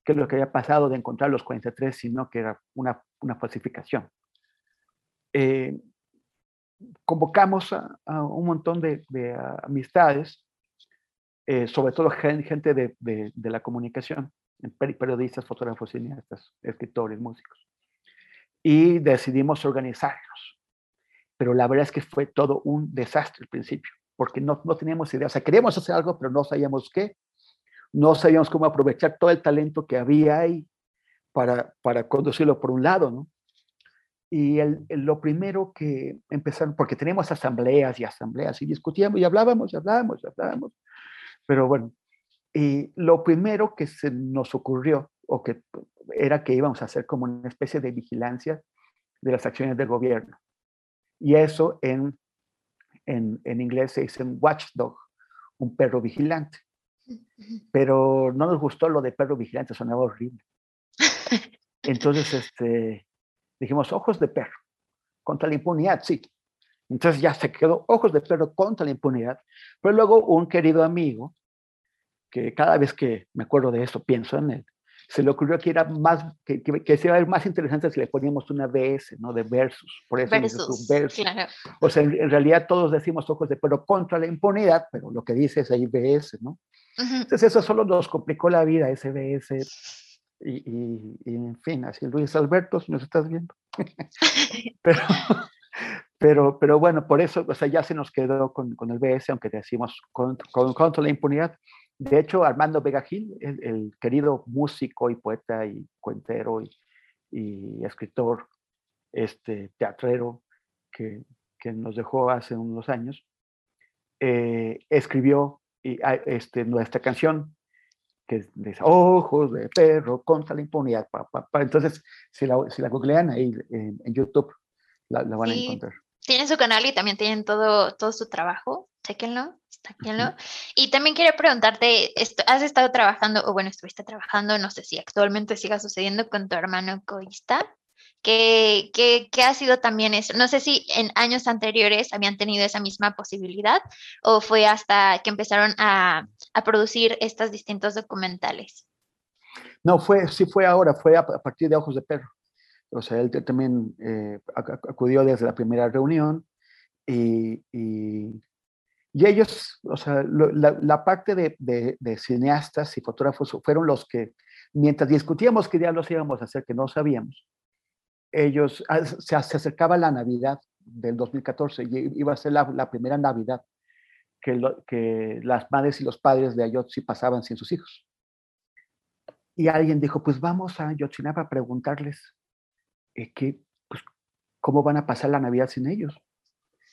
qué es lo que había pasado, de encontrar los 43, sino que era una, una falsificación. Eh, convocamos a, un montón de, amistades, eh, sobre todo gente de, la comunicación, periodistas, fotógrafos, cineastas, escritores, músicos, y decidimos organizarlos. Pero la verdad es que fue todo un desastre al principio, porque no, no teníamos idea, o sea, queríamos hacer algo, pero no sabíamos qué, no sabíamos cómo aprovechar todo el talento que había ahí para, para conducirlo por un lado, ¿no? Y el, lo primero que empezaron, porque teníamos asambleas y asambleas y discutíamos y hablábamos y hablábamos y hablábamos, pero bueno, y lo primero que se nos ocurrió, o que era que íbamos a hacer como una especie de vigilancia de las acciones del gobierno. Y eso en, en, en inglés se dice un watchdog, un perro vigilante. Pero no nos gustó lo de perro vigilante, sonaba horrible. Entonces, este, dijimos, ojos de perro, contra la impunidad, sí. Entonces ya se quedó ojos de perro contra la impunidad. Pero luego un querido amigo, que cada vez que me acuerdo de eso pienso en él, se le ocurrió que era más, que, que, que se iba a ver más interesante si le poníamos una BS, ¿no? De versus. Por eso versus, versus. O sea, en, realidad todos decimos ojos de perro contra la impunidad, pero lo que dice es ahí BS, ¿no? Entonces eso solo nos complicó la vida, ese BS y, en fin, así Luis Alberto, si nos estás viendo. pero, pero, pero bueno, por eso, o sea, ya se nos quedó con, con el BS, aunque decimos con, con, contra la impunidad. De hecho, Armando Vega Gil, el, querido músico y poeta y cuentero y, y escritor, este, teatrero, que, que, nos dejó hace unos años, eh, escribió y, ah, este, nuestra canción que dice ojos de perro contra la impunidad. Entonces, si la, si la googlean ahí en, YouTube, la, van a encontrar. Tienen su canal y también tienen todo, todo su trabajo. Chéquenlo, chéquenlo. Y también quiero preguntarte, ¿has estado trabajando, o bueno, estuviste trabajando, no sé si actualmente siga sucediendo con tu hermano coista? ¿Qué, qué, ha sido también eso? No sé si en años anteriores habían tenido esa misma posibilidad o fue hasta que empezaron a, a producir estos distintos documentales. No, fue, sí fue ahora, fue a, partir de Ojos de Perro. O sea, él también eh, acudió desde la primera reunión y, y, y ellos, o sea, la, la, parte de, de, de, cineastas y fotógrafos fueron los que, mientras discutíamos qué día los íbamos a hacer, que no sabíamos, ellos, ah, se, acercaba la Navidad del 2014 y iba a ser la, primera Navidad que, que, las madres y los padres de Ayotzi pasaban sin sus hijos. Y alguien dijo, pues vamos a Ayotzinapa a preguntarles eh, pues, cómo van a pasar la Navidad sin ellos.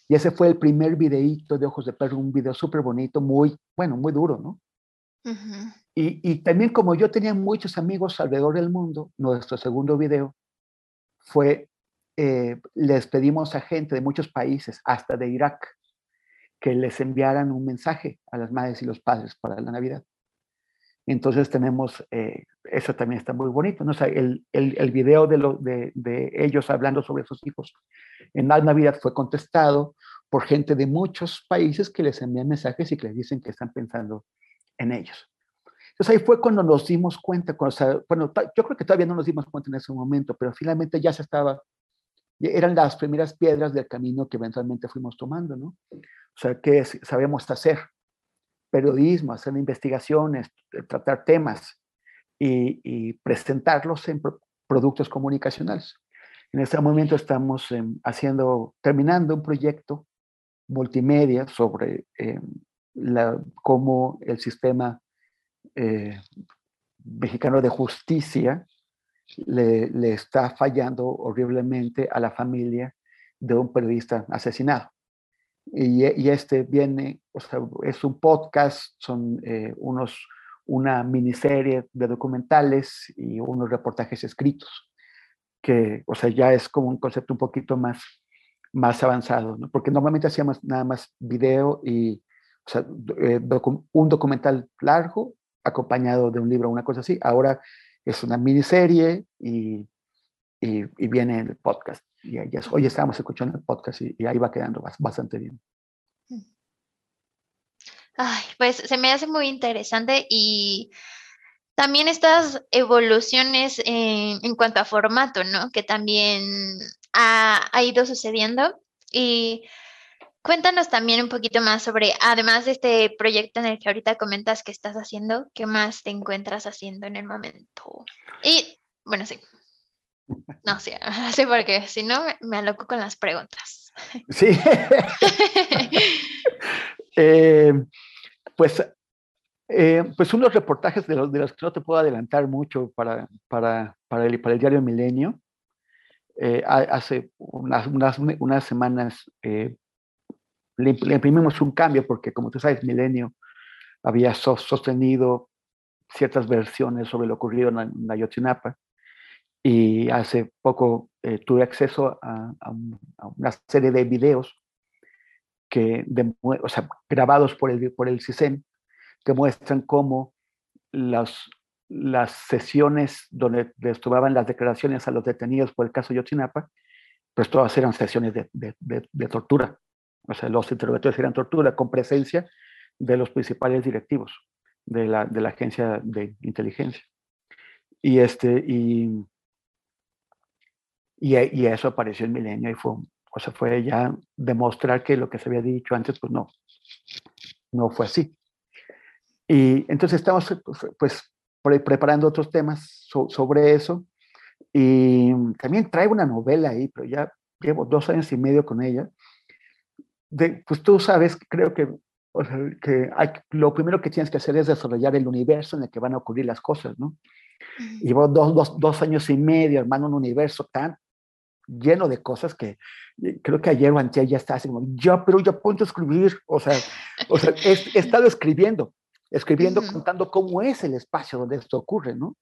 Y ese fue el primer videíto de Ojos de Perro, un video súper bonito, muy, bueno, muy duro, ¿no? y, y, también como yo tenía muchos amigos alrededor del mundo, nuestro segundo video fue, eh, les pedimos a gente de muchos países, hasta de Irak, que les enviaran un mensaje a las madres y los padres para la Navidad. Entonces tenemos, eh, eso también está muy bonito, ¿no? O sea, el, el, el video de, lo, de, de, ellos hablando sobre sus hijos en la Navidad fue contestado por gente de muchos países que les envían mensajes y que les dicen que están pensando en ellos. Entonces ahí fue cuando nos dimos cuenta, cuando, bueno, yo creo que todavía no nos dimos cuenta en ese momento, pero finalmente ya se estaba, eran las primeras piedras del camino que eventualmente fuimos tomando, ¿no? O sea, que sabemos hacer periodismo, hacer investigaciones, eh, tratar temas y, presentarlos en productos comunicacionales. En este momento estamos em, haciendo, terminando un proyecto multimedia sobre em, cómo el sistema eh, mexicano de justicia le, está fallando horriblemente a la familia de un periodista asesinado. Y, este viene, o sea, es un podcast, son eh, unos, una miniserie de documentales y unos reportajes escritos, que, o sea, ya es como un concepto un poquito más, más avanzado, ¿no? porque normalmente hacíamos nada más video y, o sea, eh, un documental largo acompañado de un libro una cosa así. Ahora es una miniserie y, y, viene el podcast. Y hoy estábamos escuchando el podcast y, ahí va quedando bastante bien. Ay, pues se me hace muy interesante y también estas evoluciones en, cuanto a formato, ¿no? Que también ha, ha, ido sucediendo. Y cuéntanos también un poquito más sobre, además de este proyecto en el que ahorita comentas que estás haciendo, ¿qué más te encuentras haciendo en el momento? Y, bueno, sí. No, sí, sí, porque si no me, aloco con las preguntas. Sí. eh, pues, eh, pues unos reportajes de los, de los que no te puedo adelantar mucho para, para, para, el, para el diario Milenio. Eh, hace unas, unas, unas semanas le, imprimimos un cambio porque, como tú sabes, Milenio había sostenido ciertas versiones sobre lo ocurrido en, Ayotzinapa y hace poco tuve acceso a, una serie de videos que o sea, grabados por el, por el CISEN, que muestran cómo las, las sesiones donde les tomaban las declaraciones a los detenidos por el caso Yotzinapa, pues todas eran sesiones de, de, de, tortura. O sea, los interrogatorios eran tortura con presencia de los principales directivos de la, de la agencia de inteligencia. Y, este, y, y, y, eso apareció en Milenio y fue, o sea, fue ya demostrar que lo que se había dicho antes, pues no, no fue así. Y entonces estamos pues preparando otros temas sobre eso. Y también traigo una novela ahí, pero ya llevo dos años y medio con ella. De, pues tú sabes, creo que, que hay, lo primero que tienes que hacer es desarrollar el universo en el que van a ocurrir las cosas, ¿no? Llevo dos, dos, dos años y medio armando un universo tan lleno de cosas que creo que ayer o antes ya está así como, ya, pero ya ponte a escribir, o sea, o sea he, estado escribiendo, escribiendo, contando cómo es el espacio donde esto ocurre, ¿no?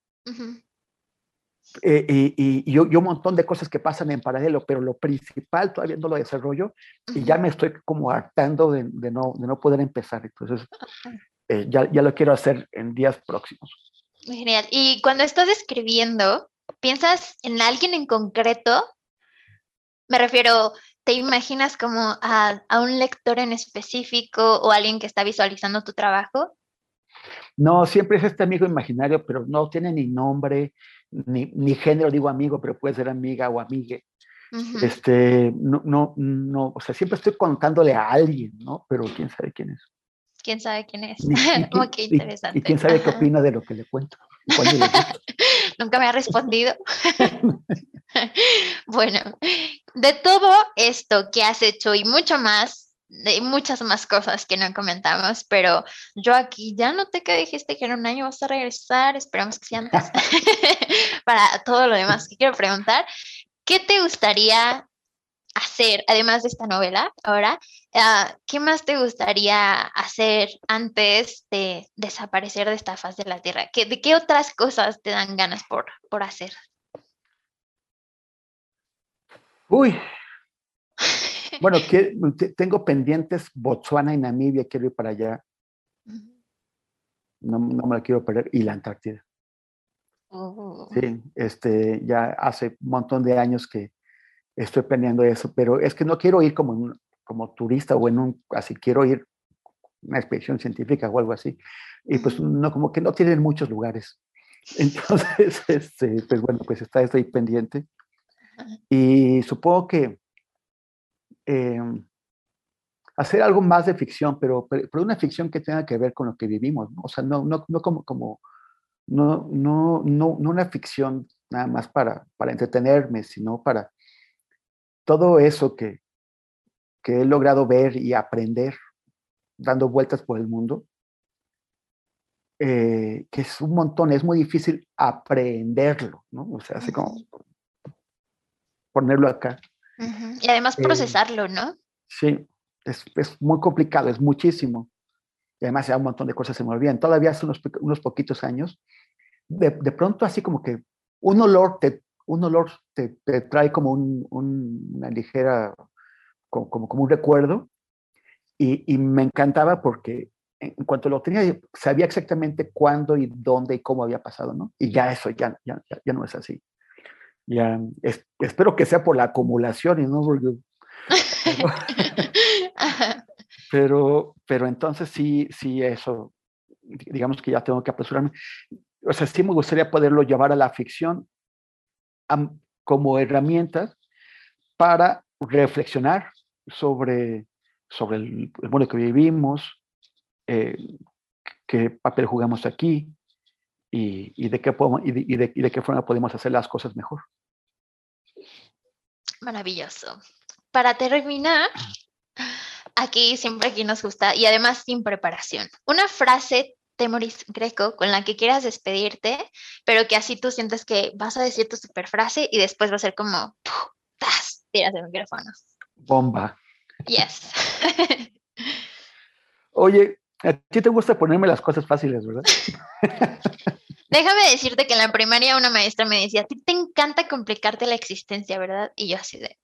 Eh, y, y, un montón de cosas que pasan en paralelo, pero lo principal todavía no lo desarrollo y ya me estoy como hartando de, de, no, de no poder empezar. Entonces, eh, ya, ya lo quiero hacer en días próximos. Genial. Y cuando estás escribiendo, ¿piensas en alguien en concreto me refiero, ¿te imaginas como a, un lector en específico o alguien que está visualizando tu trabajo? No, siempre es este amigo imaginario, pero no tiene ni nombre, ni, género, digo amigo, pero puede ser amiga o amigue. Este, no, no, no, o sea, siempre estoy contándole a alguien, ¿no? Pero quién sabe quién es. ¿Quién sabe quién es? qué interesante. Y, quién sabe qué opina de lo que le cuento. Nunca me ha respondido. bueno, de todo esto que has hecho y mucho más, de muchas más cosas que no comentamos, pero yo aquí ya noté que dijiste que en un año vas a regresar, esperamos que sea antes, para todo lo demás que quiero preguntar, ¿qué te gustaría hacer, además de esta novela, ahora, ah, ¿qué más te gustaría hacer antes de desaparecer de esta faz de la Tierra? ¿Qué, ¿De qué otras cosas te dan ganas por, por hacer? Uy. Bueno, que, tengo pendientes Botswana y Namibia, quiero ir para allá. No, me la quiero perder. Y la Antártida. Oh. Sí, este, ya hace un montón de años que estoy planeando eso, pero es que no quiero ir como, como turista o en un, así, quiero ir una expedición científica o algo así. Y pues no, como que no tienen muchos lugares. Entonces, este, pues bueno, pues está estoy pendiente. Y supongo que em, hacer algo más de ficción, pero, pero, una ficción que tenga que ver con lo que vivimos, ¿no? O sea, no, no, no como, como no, no, no, no una ficción nada más para, para entretenerme, sino para todo eso que, que he logrado ver y aprender dando vueltas por el mundo, eh, que es un montón, es muy difícil aprenderlo, ¿no? O sea, así como ponerlo acá. Y además eh, procesarlo, ¿no? Sí, es, es, muy complicado, es muchísimo. Y además ya un montón de cosas se me olvidan. Todavía hace unos, unos poquitos años, de, de, pronto así como que un olor te, un olor te, te trae como un, una ligera, como, como, un recuerdo. Y, y, me encantaba porque en cuanto lo tenía, sabía exactamente cuándo y dónde y cómo había pasado, ¿no? Y ya eso ya, ya, ya no es así. Ya, espero que sea por la acumulación y no porque... Pero, pero, entonces sí, sí, eso, digamos que ya tengo que apresurarme. O sea, sí me gustaría poderlo llevar a la ficción como herramientas para reflexionar sobre, sobre el, mundo que vivimos, eh, qué papel jugamos aquí y, qué y, de, y de qué forma podemos hacer las cosas mejor. Maravilloso. Para terminar, aquí siempre aquí nos gusta y además sin preparación. Una frase Temoris Greco con la que quieras despedirte, pero que así tú sientes que vas a decir tu super frase y después va a ser como ¡tas! tiras el micrófono. Bomba. Yes. Oye, a ti te gusta ponerme las cosas fáciles, ¿verdad? Déjame decirte que en la primaria una maestra me decía, a ti te encanta complicarte la existencia, ¿verdad? Y yo así de,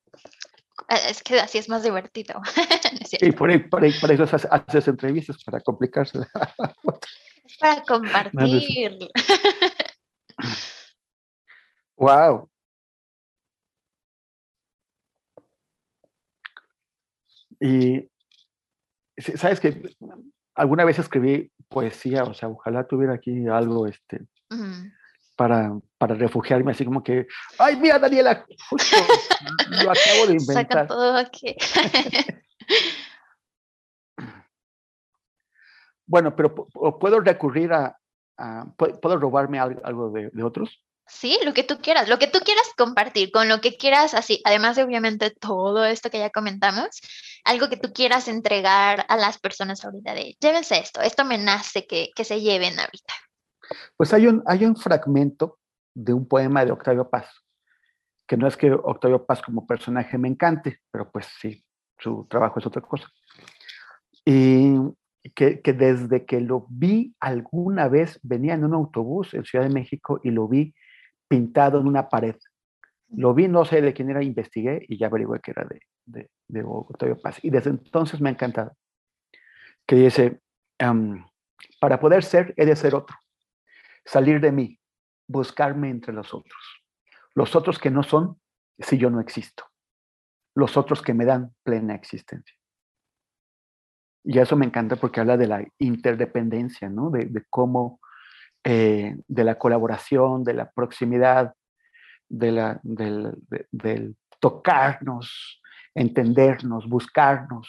eh, es que así es más divertido. y por, ahí, por, eso haces, entrevistas, para complicarse. es para compartir. wow. Y sabes que alguna vez escribí poesía, o sea, ojalá tuviera aquí algo este, para, para refugiarme, así como que, ay, mira, Daniela, justo lo acabo de inventar. Saca todo aquí. bueno, pero ¿puedo recurrir a, ¿puedo robarme algo de, de, otros? Sí, lo que tú quieras, lo que tú quieras compartir, con lo que quieras, así, además de obviamente todo esto que ya comentamos, algo que tú quieras entregar a las personas ahorita de, llévense esto, esto me nace que, que se lleven ahorita. Pues hay un, hay un fragmento de un poema de Octavio Paz, que no es que Octavio Paz como personaje me encante, pero pues sí, su trabajo es otra cosa. Y que, que, desde que lo vi alguna vez, venía en un autobús en Ciudad de México y lo vi pintado en una pared. Lo vi, no sé de quién era, investigué y ya averigué que era de, de, de Octavio Paz. Y desde entonces me ha encantado. Que dice, para poder ser, he de ser otro salir de mí, buscarme entre los otros. Los otros que no son si yo no existo. Los otros que me dan plena existencia. Y eso me encanta porque habla de la interdependencia, ¿no? De, cómo, eh, de la colaboración, de la proximidad, de la, del, tocarnos, entendernos, buscarnos.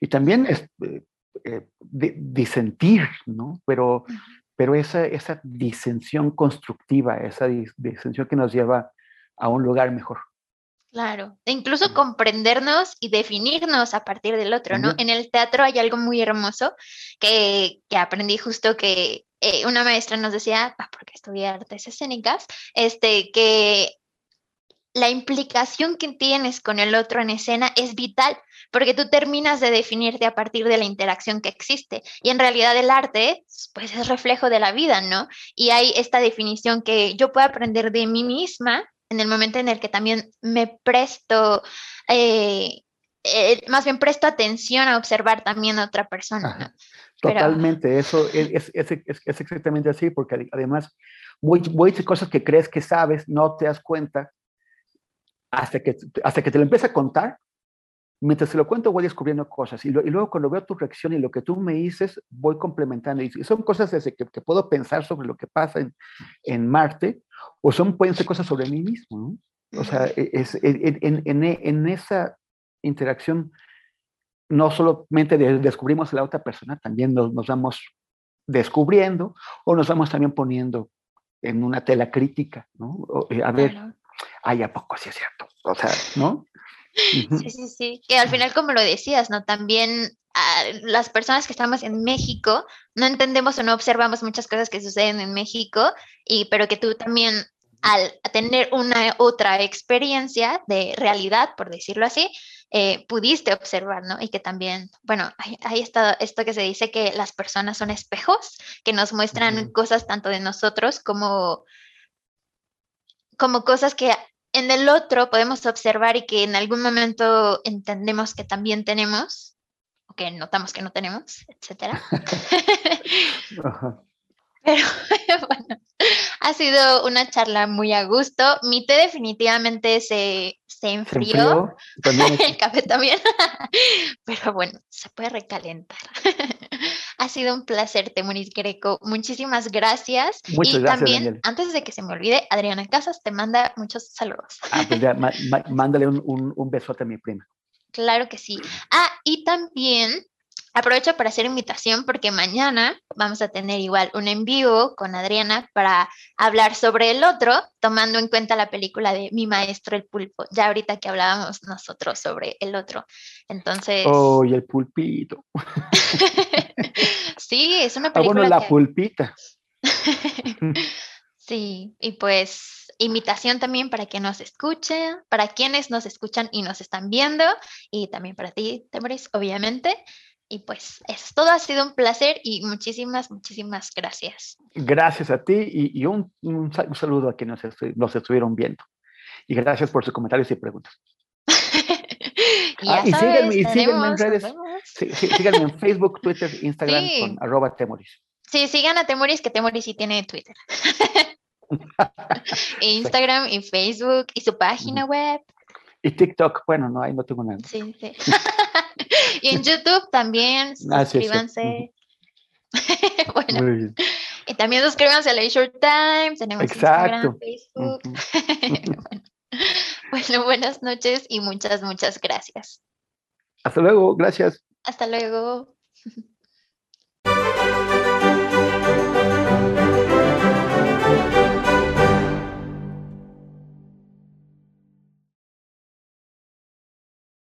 Y también es, eh, eh, disentir, ¿no? Pero, pero esa, esa disensión constructiva, esa disensión que nos lleva a un lugar mejor. Claro, e incluso comprendernos y definirnos a partir del otro, ¿no? En el teatro hay algo muy hermoso que, que aprendí justo que eh, una maestra nos decía, porque estudié artes escénicas, este, que la implicación que tienes con el otro en escena es vital, porque tú terminas de definirte a partir de la interacción que existe. Y en realidad el arte, pues es reflejo de la vida, ¿no? Y hay esta definición que yo puedo aprender de mí misma en el momento en el que también me presto, eh, eh, más bien presto atención a observar también a otra persona, ¿no? Totalmente, eso es, es, es, exactamente así, porque además muchas cosas que crees que sabes, no te das cuenta hasta que, hasta que te lo empieza a contar, mientras te lo cuento voy descubriendo cosas y, luego cuando veo tu reacción y lo que tú me dices, voy complementando. Y son cosas desde que, puedo pensar sobre lo que pasa en, en, Marte o son, pueden ser cosas sobre mí mismo. O sea, e, es, e, en, en, en, esa interacción no solamente descubrimos a la otra persona, también nos, nos vamos descubriendo o nos vamos también poniendo en una tela crítica, ¿no? Eh, a ver, ay, ¿a poco sí es cierto? O sea, ¿no? Sí, sí, sí. Que al final, como lo decías, ¿no? También ah, las personas que estamos en México no entendemos o no observamos muchas cosas que suceden en México, y, pero que tú también al tener una otra experiencia de realidad, por decirlo así, eh, pudiste observar, ¿no? Y que también, bueno, ahí está esto que se dice que las personas son espejos, que nos muestran cosas tanto de nosotros como como cosas que en el otro podemos observar y que en algún momento entendemos que también tenemos, o que notamos que no tenemos, etc. Pero bueno, Ha sido una charla muy a gusto. Mi té definitivamente se, se enfrió. El café también. Pero bueno, se puede recalentar. ha sido un placer, Temuris Greco. Muchísimas gracias. Muchas y gracias, también, antes de que se me olvide, Adriana Casas te manda muchos saludos. Ah, pues ya, mándale un, un, un besote a mi prima. Claro que sí. Ah, y también Aprovecho para hacer invitación porque mañana vamos a tener igual un en vivo con Adriana para hablar sobre el otro, tomando en cuenta la película de Mi Maestro el Pulpo, ya ahorita que hablábamos nosotros sobre el otro. Entonces... ¡Oh, y el pulpito! sí, es una película... Ah, bueno, la pulpita. sí, y pues invitación también para que nos escuchen, para quienes nos escuchan y nos están viendo, y también para ti, Temoris, obviamente. Y pues es todo ha sido un placer y muchísimas, muchísimas gracias. Gracias a ti y, un, un, saludo a quienes nos, estuvieron viendo. Y gracias por sus comentarios y preguntas. y, ah, síganme, en redes. síganme en Facebook, Twitter, Instagram con arroba Temoris. Sí, sigan a Temoris, que Temoris sí tiene Twitter. Instagram y Facebook y su página web. Y TikTok, bueno, no, ahí no tengo nada. Sí, sí. y en YouTube también, ah, suscríbanse. bueno, y también suscríbanse a Leisure Time, tenemos Instagram, Facebook. bueno, buenas noches y muchas, muchas gracias. Hasta luego, gracias. Hasta luego.